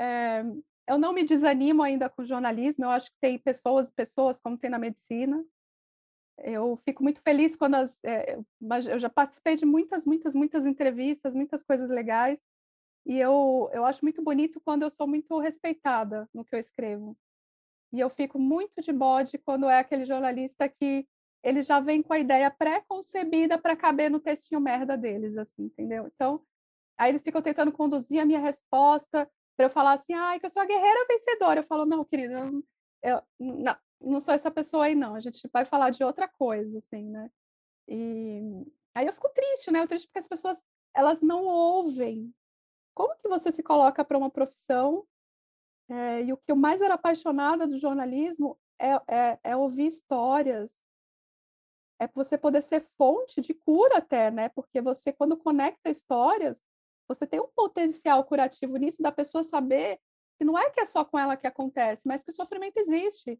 É, eu não me desanimo ainda com o jornalismo, eu acho que tem pessoas e pessoas, como tem na medicina. Eu fico muito feliz quando as. É, eu já participei de muitas, muitas, muitas entrevistas, muitas coisas legais, e eu, eu acho muito bonito quando eu sou muito respeitada no que eu escrevo. E eu fico muito de bode quando é aquele jornalista que ele já vem com a ideia pré-concebida para caber no textinho merda deles, assim, entendeu? Então, aí eles ficam tentando conduzir a minha resposta para eu falar assim, ai, que eu sou a guerreira vencedora. Eu falo, não, querida, eu, eu não, não sou essa pessoa aí, não. A gente vai falar de outra coisa, assim, né? E aí eu fico triste, né? Eu triste porque as pessoas, elas não ouvem. Como que você se coloca para uma profissão é, e o que eu mais era apaixonada do jornalismo é, é, é, ouvir histórias, é você poder ser fonte de cura até, né? Porque você, quando conecta histórias, você tem um potencial curativo nisso da pessoa saber que não é que é só com ela que acontece, mas que o sofrimento existe.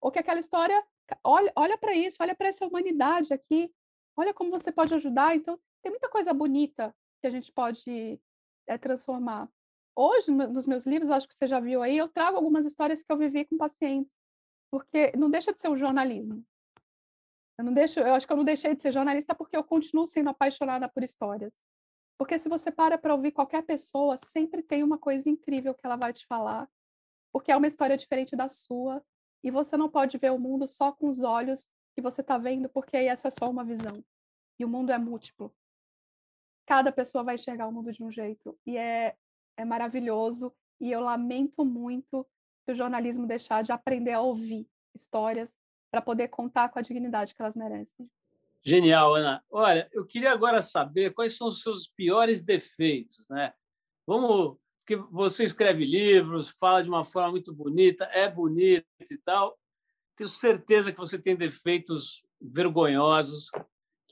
Ou que aquela história, olha, olha para isso, olha para essa humanidade aqui, olha como você pode ajudar. Então, tem muita coisa bonita que a gente pode é, transformar. Hoje, nos meus livros, acho que você já viu aí, eu trago algumas histórias que eu vivi com pacientes, porque não deixa de ser um jornalismo. Eu não deixo, eu acho que eu não deixei de ser jornalista porque eu continuo sendo apaixonada por histórias. Porque se você para para ouvir qualquer pessoa, sempre tem uma coisa incrível que ela vai te falar, porque é uma história diferente da sua, e você não pode ver o mundo só com os olhos que você está vendo, porque aí essa é só uma visão. E o mundo é múltiplo. Cada pessoa vai enxergar o mundo de um jeito. E é é maravilhoso e eu lamento muito se o jornalismo deixar de aprender a ouvir histórias para poder contar com a dignidade que elas merecem. Genial, Ana. Olha, eu queria agora saber quais são os seus piores defeitos, né? Vamos, porque você escreve livros, fala de uma forma muito bonita, é bonita e tal. Tenho certeza que você tem defeitos vergonhosos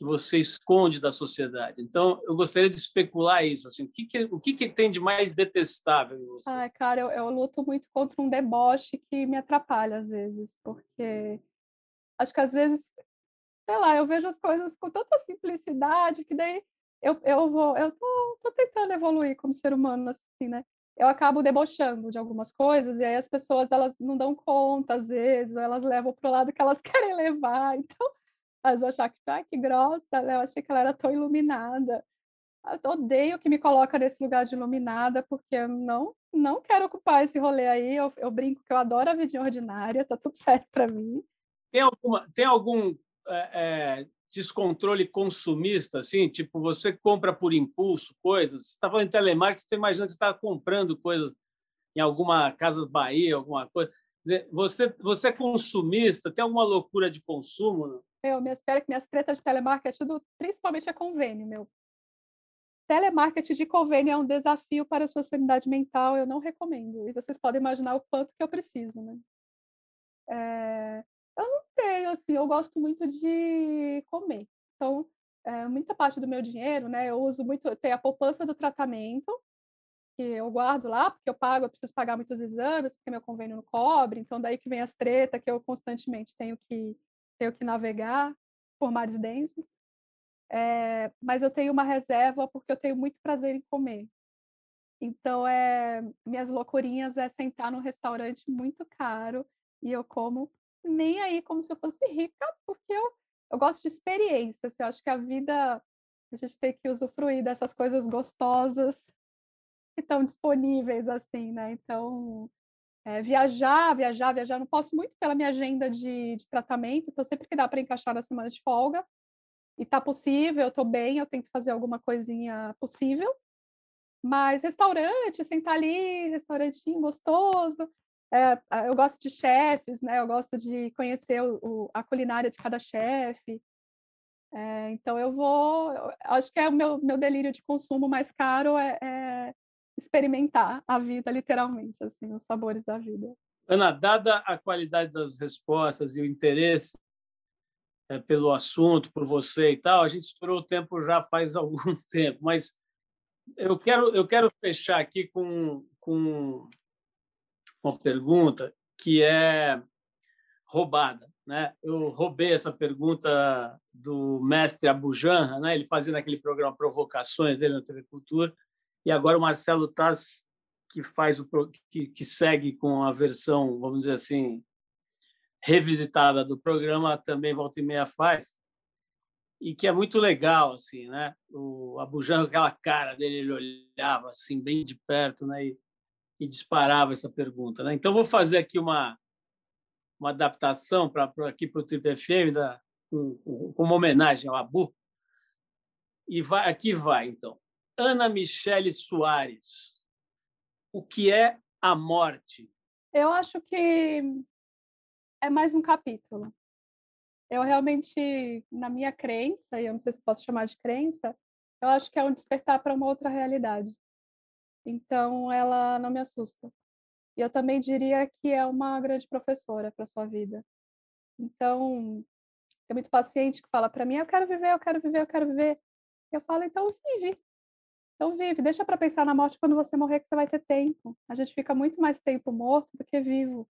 que você esconde da sociedade. Então, eu gostaria de especular isso. Assim, o que, que o que, que tem de mais detestável em você? Ai, cara, eu, eu luto muito contra um deboche que me atrapalha às vezes, porque acho que às vezes, sei lá, eu vejo as coisas com tanta simplicidade que daí eu, eu vou, eu tô, tô tentando evoluir como ser humano, assim, né? Eu acabo debochando de algumas coisas e aí as pessoas elas não dão conta às vezes, ou elas levam pro lado que elas querem levar. Então, elas vão achar que, ah, que grossa, né? Eu achei que ela era tão iluminada. Eu odeio que me coloca nesse lugar de iluminada, porque eu não, não quero ocupar esse rolê aí. Eu, eu brinco que eu adoro a vida ordinária, tá tudo certo para mim. Tem, alguma, tem algum é, é, descontrole consumista, assim? Tipo, você compra por impulso coisas? Você está falando em telemarketing, você imagina que você está comprando coisas em alguma Casas Bahia, alguma coisa. Dizer, você, você é consumista? Tem alguma loucura de consumo? Não? Eu me espero que minhas tretas de telemarketing tudo, principalmente é convênio, meu. Telemarketing de convênio é um desafio para a sua sanidade mental, eu não recomendo. E vocês podem imaginar o quanto que eu preciso, né? É... Eu não tenho, assim, eu gosto muito de comer. Então, é, muita parte do meu dinheiro, né, eu uso muito, tem a poupança do tratamento, que eu guardo lá, porque eu pago, eu preciso pagar muitos exames, porque meu convênio não cobre, então daí que vem as tretas que eu constantemente tenho que, tenho que navegar por mares densos. É, mas eu tenho uma reserva porque eu tenho muito prazer em comer. Então, é, minhas loucurinhas é sentar num restaurante muito caro e eu como nem aí como se eu fosse rica, porque eu, eu gosto de experiências. Eu acho que a vida, a gente tem que usufruir dessas coisas gostosas que estão disponíveis, assim, né? Então, é, viajar, viajar, viajar. Não posso muito pela minha agenda de, de tratamento, então sempre que dá para encaixar na semana de folga, e tá possível, eu tô bem, eu tento fazer alguma coisinha possível. Mas restaurante, sentar ali, restaurantinho gostoso, é, eu gosto de chefes, né? Eu gosto de conhecer o, o, a culinária de cada chefe. É, então eu vou, eu acho que é o meu, meu delírio de consumo mais caro é, é, experimentar a vida literalmente, assim, os sabores da vida. Ana, dada a qualidade das respostas e o interesse é, pelo assunto, por você e tal, a gente estourou o tempo já faz algum tempo, mas eu quero eu quero fechar aqui com, com uma pergunta que é roubada. Né? Eu roubei essa pergunta do mestre Abujanra, né? ele fazia naquele programa Provocações dele na TV Cultura, e agora o Marcelo Taz, que faz o que, que segue com a versão, vamos dizer assim, revisitada do programa, também volta e meia faz, e que é muito legal, assim, né? O Abujanra, aquela cara dele, ele olhava assim bem de perto, né? E, e disparava essa pergunta. Né? Então, vou fazer aqui uma, uma adaptação para aqui para o Trip FM, da, com, uma homenagem ao Abu. E vai, aqui vai, então. Ana Michele Soares. O que é a morte? Eu acho que é mais um capítulo. Eu realmente, na minha crença, e eu não sei se posso chamar de crença, eu acho que é um despertar para uma outra realidade. Então, ela não me assusta. E eu também diria que é uma grande professora para sua vida. Então, tem muito paciente que fala para mim: eu quero viver, eu quero viver, eu quero viver. Eu falo: então vive. Então vive, deixa para pensar na morte quando você morrer, que você vai ter tempo. A gente fica muito mais tempo morto do que vivo.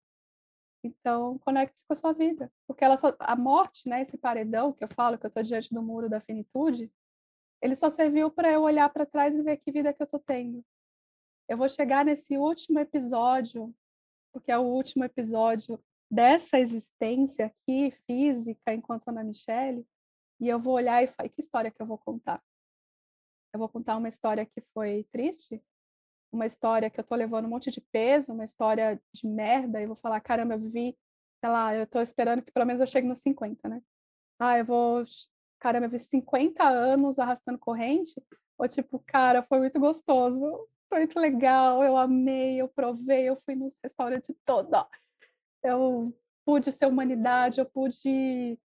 Então, conecte-se com a sua vida. Porque ela só, a morte, né, esse paredão que eu falo, que eu estou diante do muro da finitude, ele só serviu para eu olhar para trás e ver que vida que eu estou tendo eu vou chegar nesse último episódio, porque é o último episódio dessa existência aqui, física, enquanto Ana Michele, e eu vou olhar e falar, que história que eu vou contar? Eu vou contar uma história que foi triste, uma história que eu tô levando um monte de peso, uma história de merda, e vou falar, caramba, eu vivi, sei lá, eu tô esperando que pelo menos eu chegue nos 50, né? Ah, eu vou, caramba, eu vi 50 anos arrastando corrente, ou tipo, cara, foi muito gostoso, foi muito legal, eu amei, eu provei, eu fui nos restaurantes todo. Eu pude ser humanidade, eu pude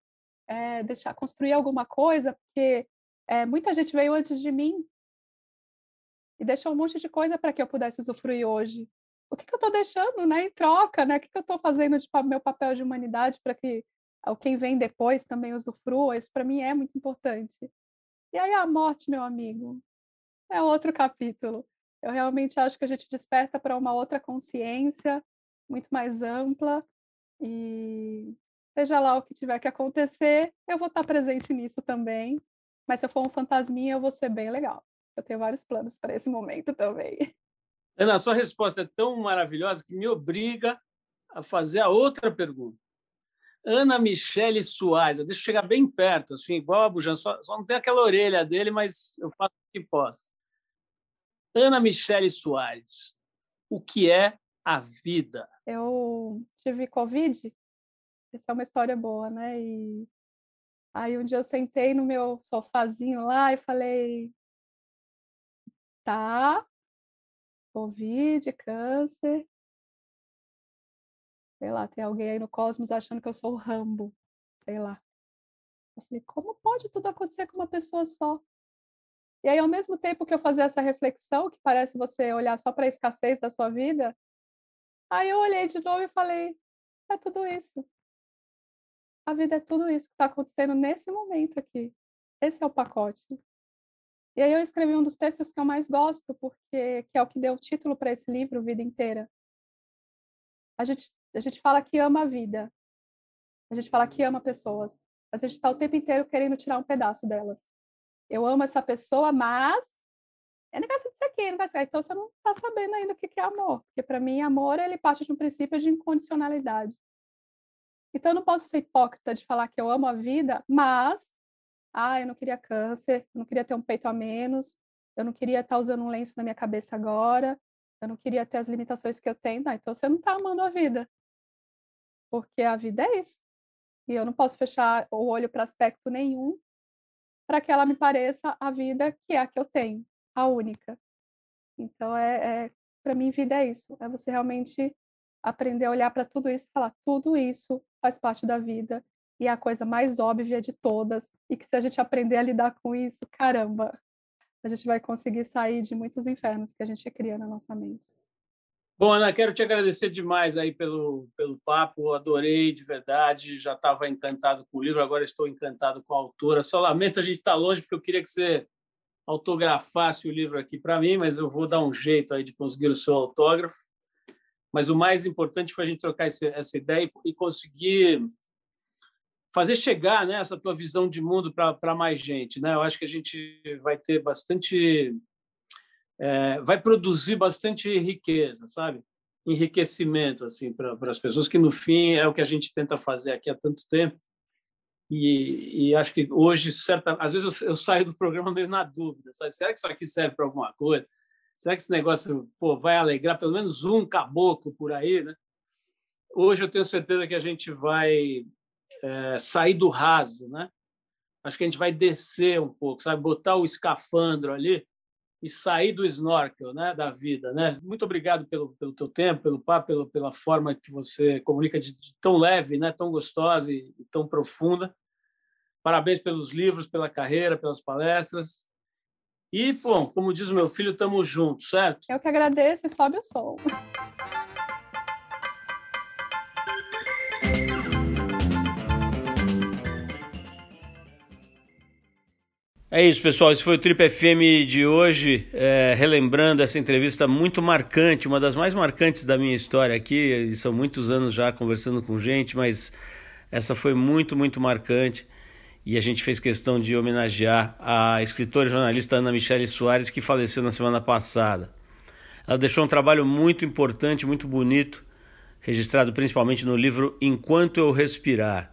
é, deixar construir alguma coisa, porque é, muita gente veio antes de mim e deixou um monte de coisa para que eu pudesse usufruir hoje. O que, que eu estou deixando, né, em troca, né? O que, que eu estou fazendo de meu papel de humanidade para que quem vem depois também usufrua? Isso para mim é muito importante. E aí a morte, meu amigo, é outro capítulo. Eu realmente acho que a gente desperta para uma outra consciência muito mais ampla e seja lá o que tiver que acontecer, eu vou estar presente nisso também. Mas se eu for um fantasminha, eu vou ser bem legal. Eu tenho vários planos para esse momento também. Ana, a sua resposta é tão maravilhosa que me obriga a fazer a outra pergunta. Ana Michele Soares, deixa eu chegar bem perto, assim, igual a Bujan, só, só não tem aquela orelha dele, mas eu faço o que posso. Ana Michele Soares, o que é a vida? Eu tive Covid, essa é uma história boa, né? E aí um dia eu sentei no meu sofazinho lá e falei, tá, Covid, câncer. Sei lá, tem alguém aí no cosmos achando que eu sou o Rambo. Sei lá. Eu falei, como pode tudo acontecer com uma pessoa só? E aí, ao mesmo tempo que eu fazia essa reflexão, que parece você olhar só para a escassez da sua vida, aí eu olhei de novo e falei: é tudo isso. A vida é tudo isso que está acontecendo nesse momento aqui. Esse é o pacote. E aí eu escrevi um dos textos que eu mais gosto, porque que é o que deu o título para esse livro, Vida Inteira. A gente, a gente fala que ama a vida, a gente fala que ama pessoas, mas a gente está o tempo inteiro querendo tirar um pedaço delas. Eu amo essa pessoa, mas é negócio disso aqui, negócio Então você não está sabendo ainda o que é amor, porque para mim amor ele parte de um princípio de incondicionalidade. Então eu não posso ser hipócrita de falar que eu amo a vida, mas ah, eu não queria câncer, eu não queria ter um peito a menos, eu não queria estar usando um lenço na minha cabeça agora, eu não queria ter as limitações que eu tenho. Não, então você não está amando a vida. Porque a vida é isso. E eu não posso fechar o olho para aspecto nenhum para que ela me pareça a vida que é a que eu tenho, a única. Então, é, é para mim, vida é isso. É você realmente aprender a olhar para tudo isso e falar: tudo isso faz parte da vida e é a coisa mais óbvia de todas, e que se a gente aprender a lidar com isso, caramba, a gente vai conseguir sair de muitos infernos que a gente cria na nossa mente. Bom, Ana, quero te agradecer demais aí pelo, pelo papo, adorei de verdade, já estava encantado com o livro, agora estou encantado com a autora. Só lamento a gente estar tá longe, porque eu queria que você autografasse o livro aqui para mim, mas eu vou dar um jeito aí de conseguir o seu autógrafo. Mas o mais importante foi a gente trocar essa ideia e conseguir fazer chegar né, essa tua visão de mundo para mais gente. Né? Eu acho que a gente vai ter bastante. É, vai produzir bastante riqueza, sabe? Enriquecimento assim para as pessoas, que no fim é o que a gente tenta fazer aqui há tanto tempo. E, e acho que hoje, certa, às vezes eu, eu, saio do programa meio na dúvida: sabe? será que isso aqui serve para alguma coisa? Será que esse negócio pô, vai alegrar pelo menos um caboclo por aí? Né? Hoje eu tenho certeza que a gente vai é, sair do raso, né? Acho que a gente vai descer um pouco, sabe? Botar o escafandro ali e sair do snorkel, né? Da vida, né? Muito obrigado pelo, pelo teu tempo, pelo papo, pelo, pela forma que você comunica de, de tão leve, né? Tão gostosa e, e tão profunda. Parabéns pelos livros, pela carreira, pelas palestras. E, bom, como diz o meu filho, estamos juntos, certo? Eu que agradeço e sobe o som. É isso, pessoal. Esse foi o Trip FM de hoje, é, relembrando essa entrevista muito marcante, uma das mais marcantes da minha história aqui. São muitos anos já conversando com gente, mas essa foi muito, muito marcante. E a gente fez questão de homenagear a escritora e jornalista Ana Michele Soares, que faleceu na semana passada. Ela deixou um trabalho muito importante, muito bonito, registrado principalmente no livro Enquanto Eu Respirar,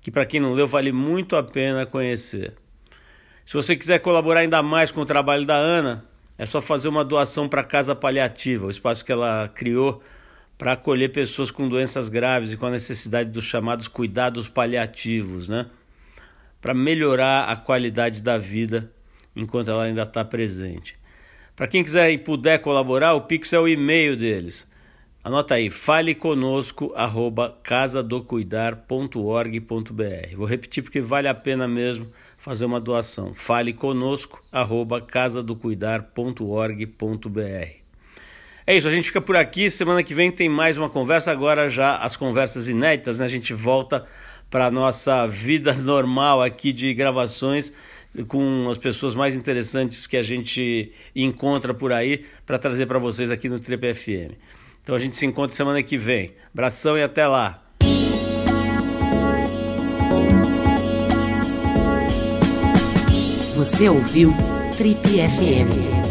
que para quem não leu vale muito a pena conhecer. Se você quiser colaborar ainda mais com o trabalho da Ana, é só fazer uma doação para a Casa Paliativa, o espaço que ela criou para acolher pessoas com doenças graves e com a necessidade dos chamados cuidados paliativos, né? Para melhorar a qualidade da vida enquanto ela ainda está presente. Para quem quiser e puder colaborar, o Pix é o e-mail deles. Anota aí, faleconosco@casadocuidar.org.br. Vou repetir porque vale a pena mesmo fazer uma doação. Fale conosco, arroba casadocuidar.org.br. É isso, a gente fica por aqui. Semana que vem tem mais uma conversa. Agora já as conversas inéditas, né? A gente volta para a nossa vida normal aqui de gravações com as pessoas mais interessantes que a gente encontra por aí para trazer para vocês aqui no Trip FM. Então a gente se encontra semana que vem. Abração e até lá! Você ouviu Trip FM.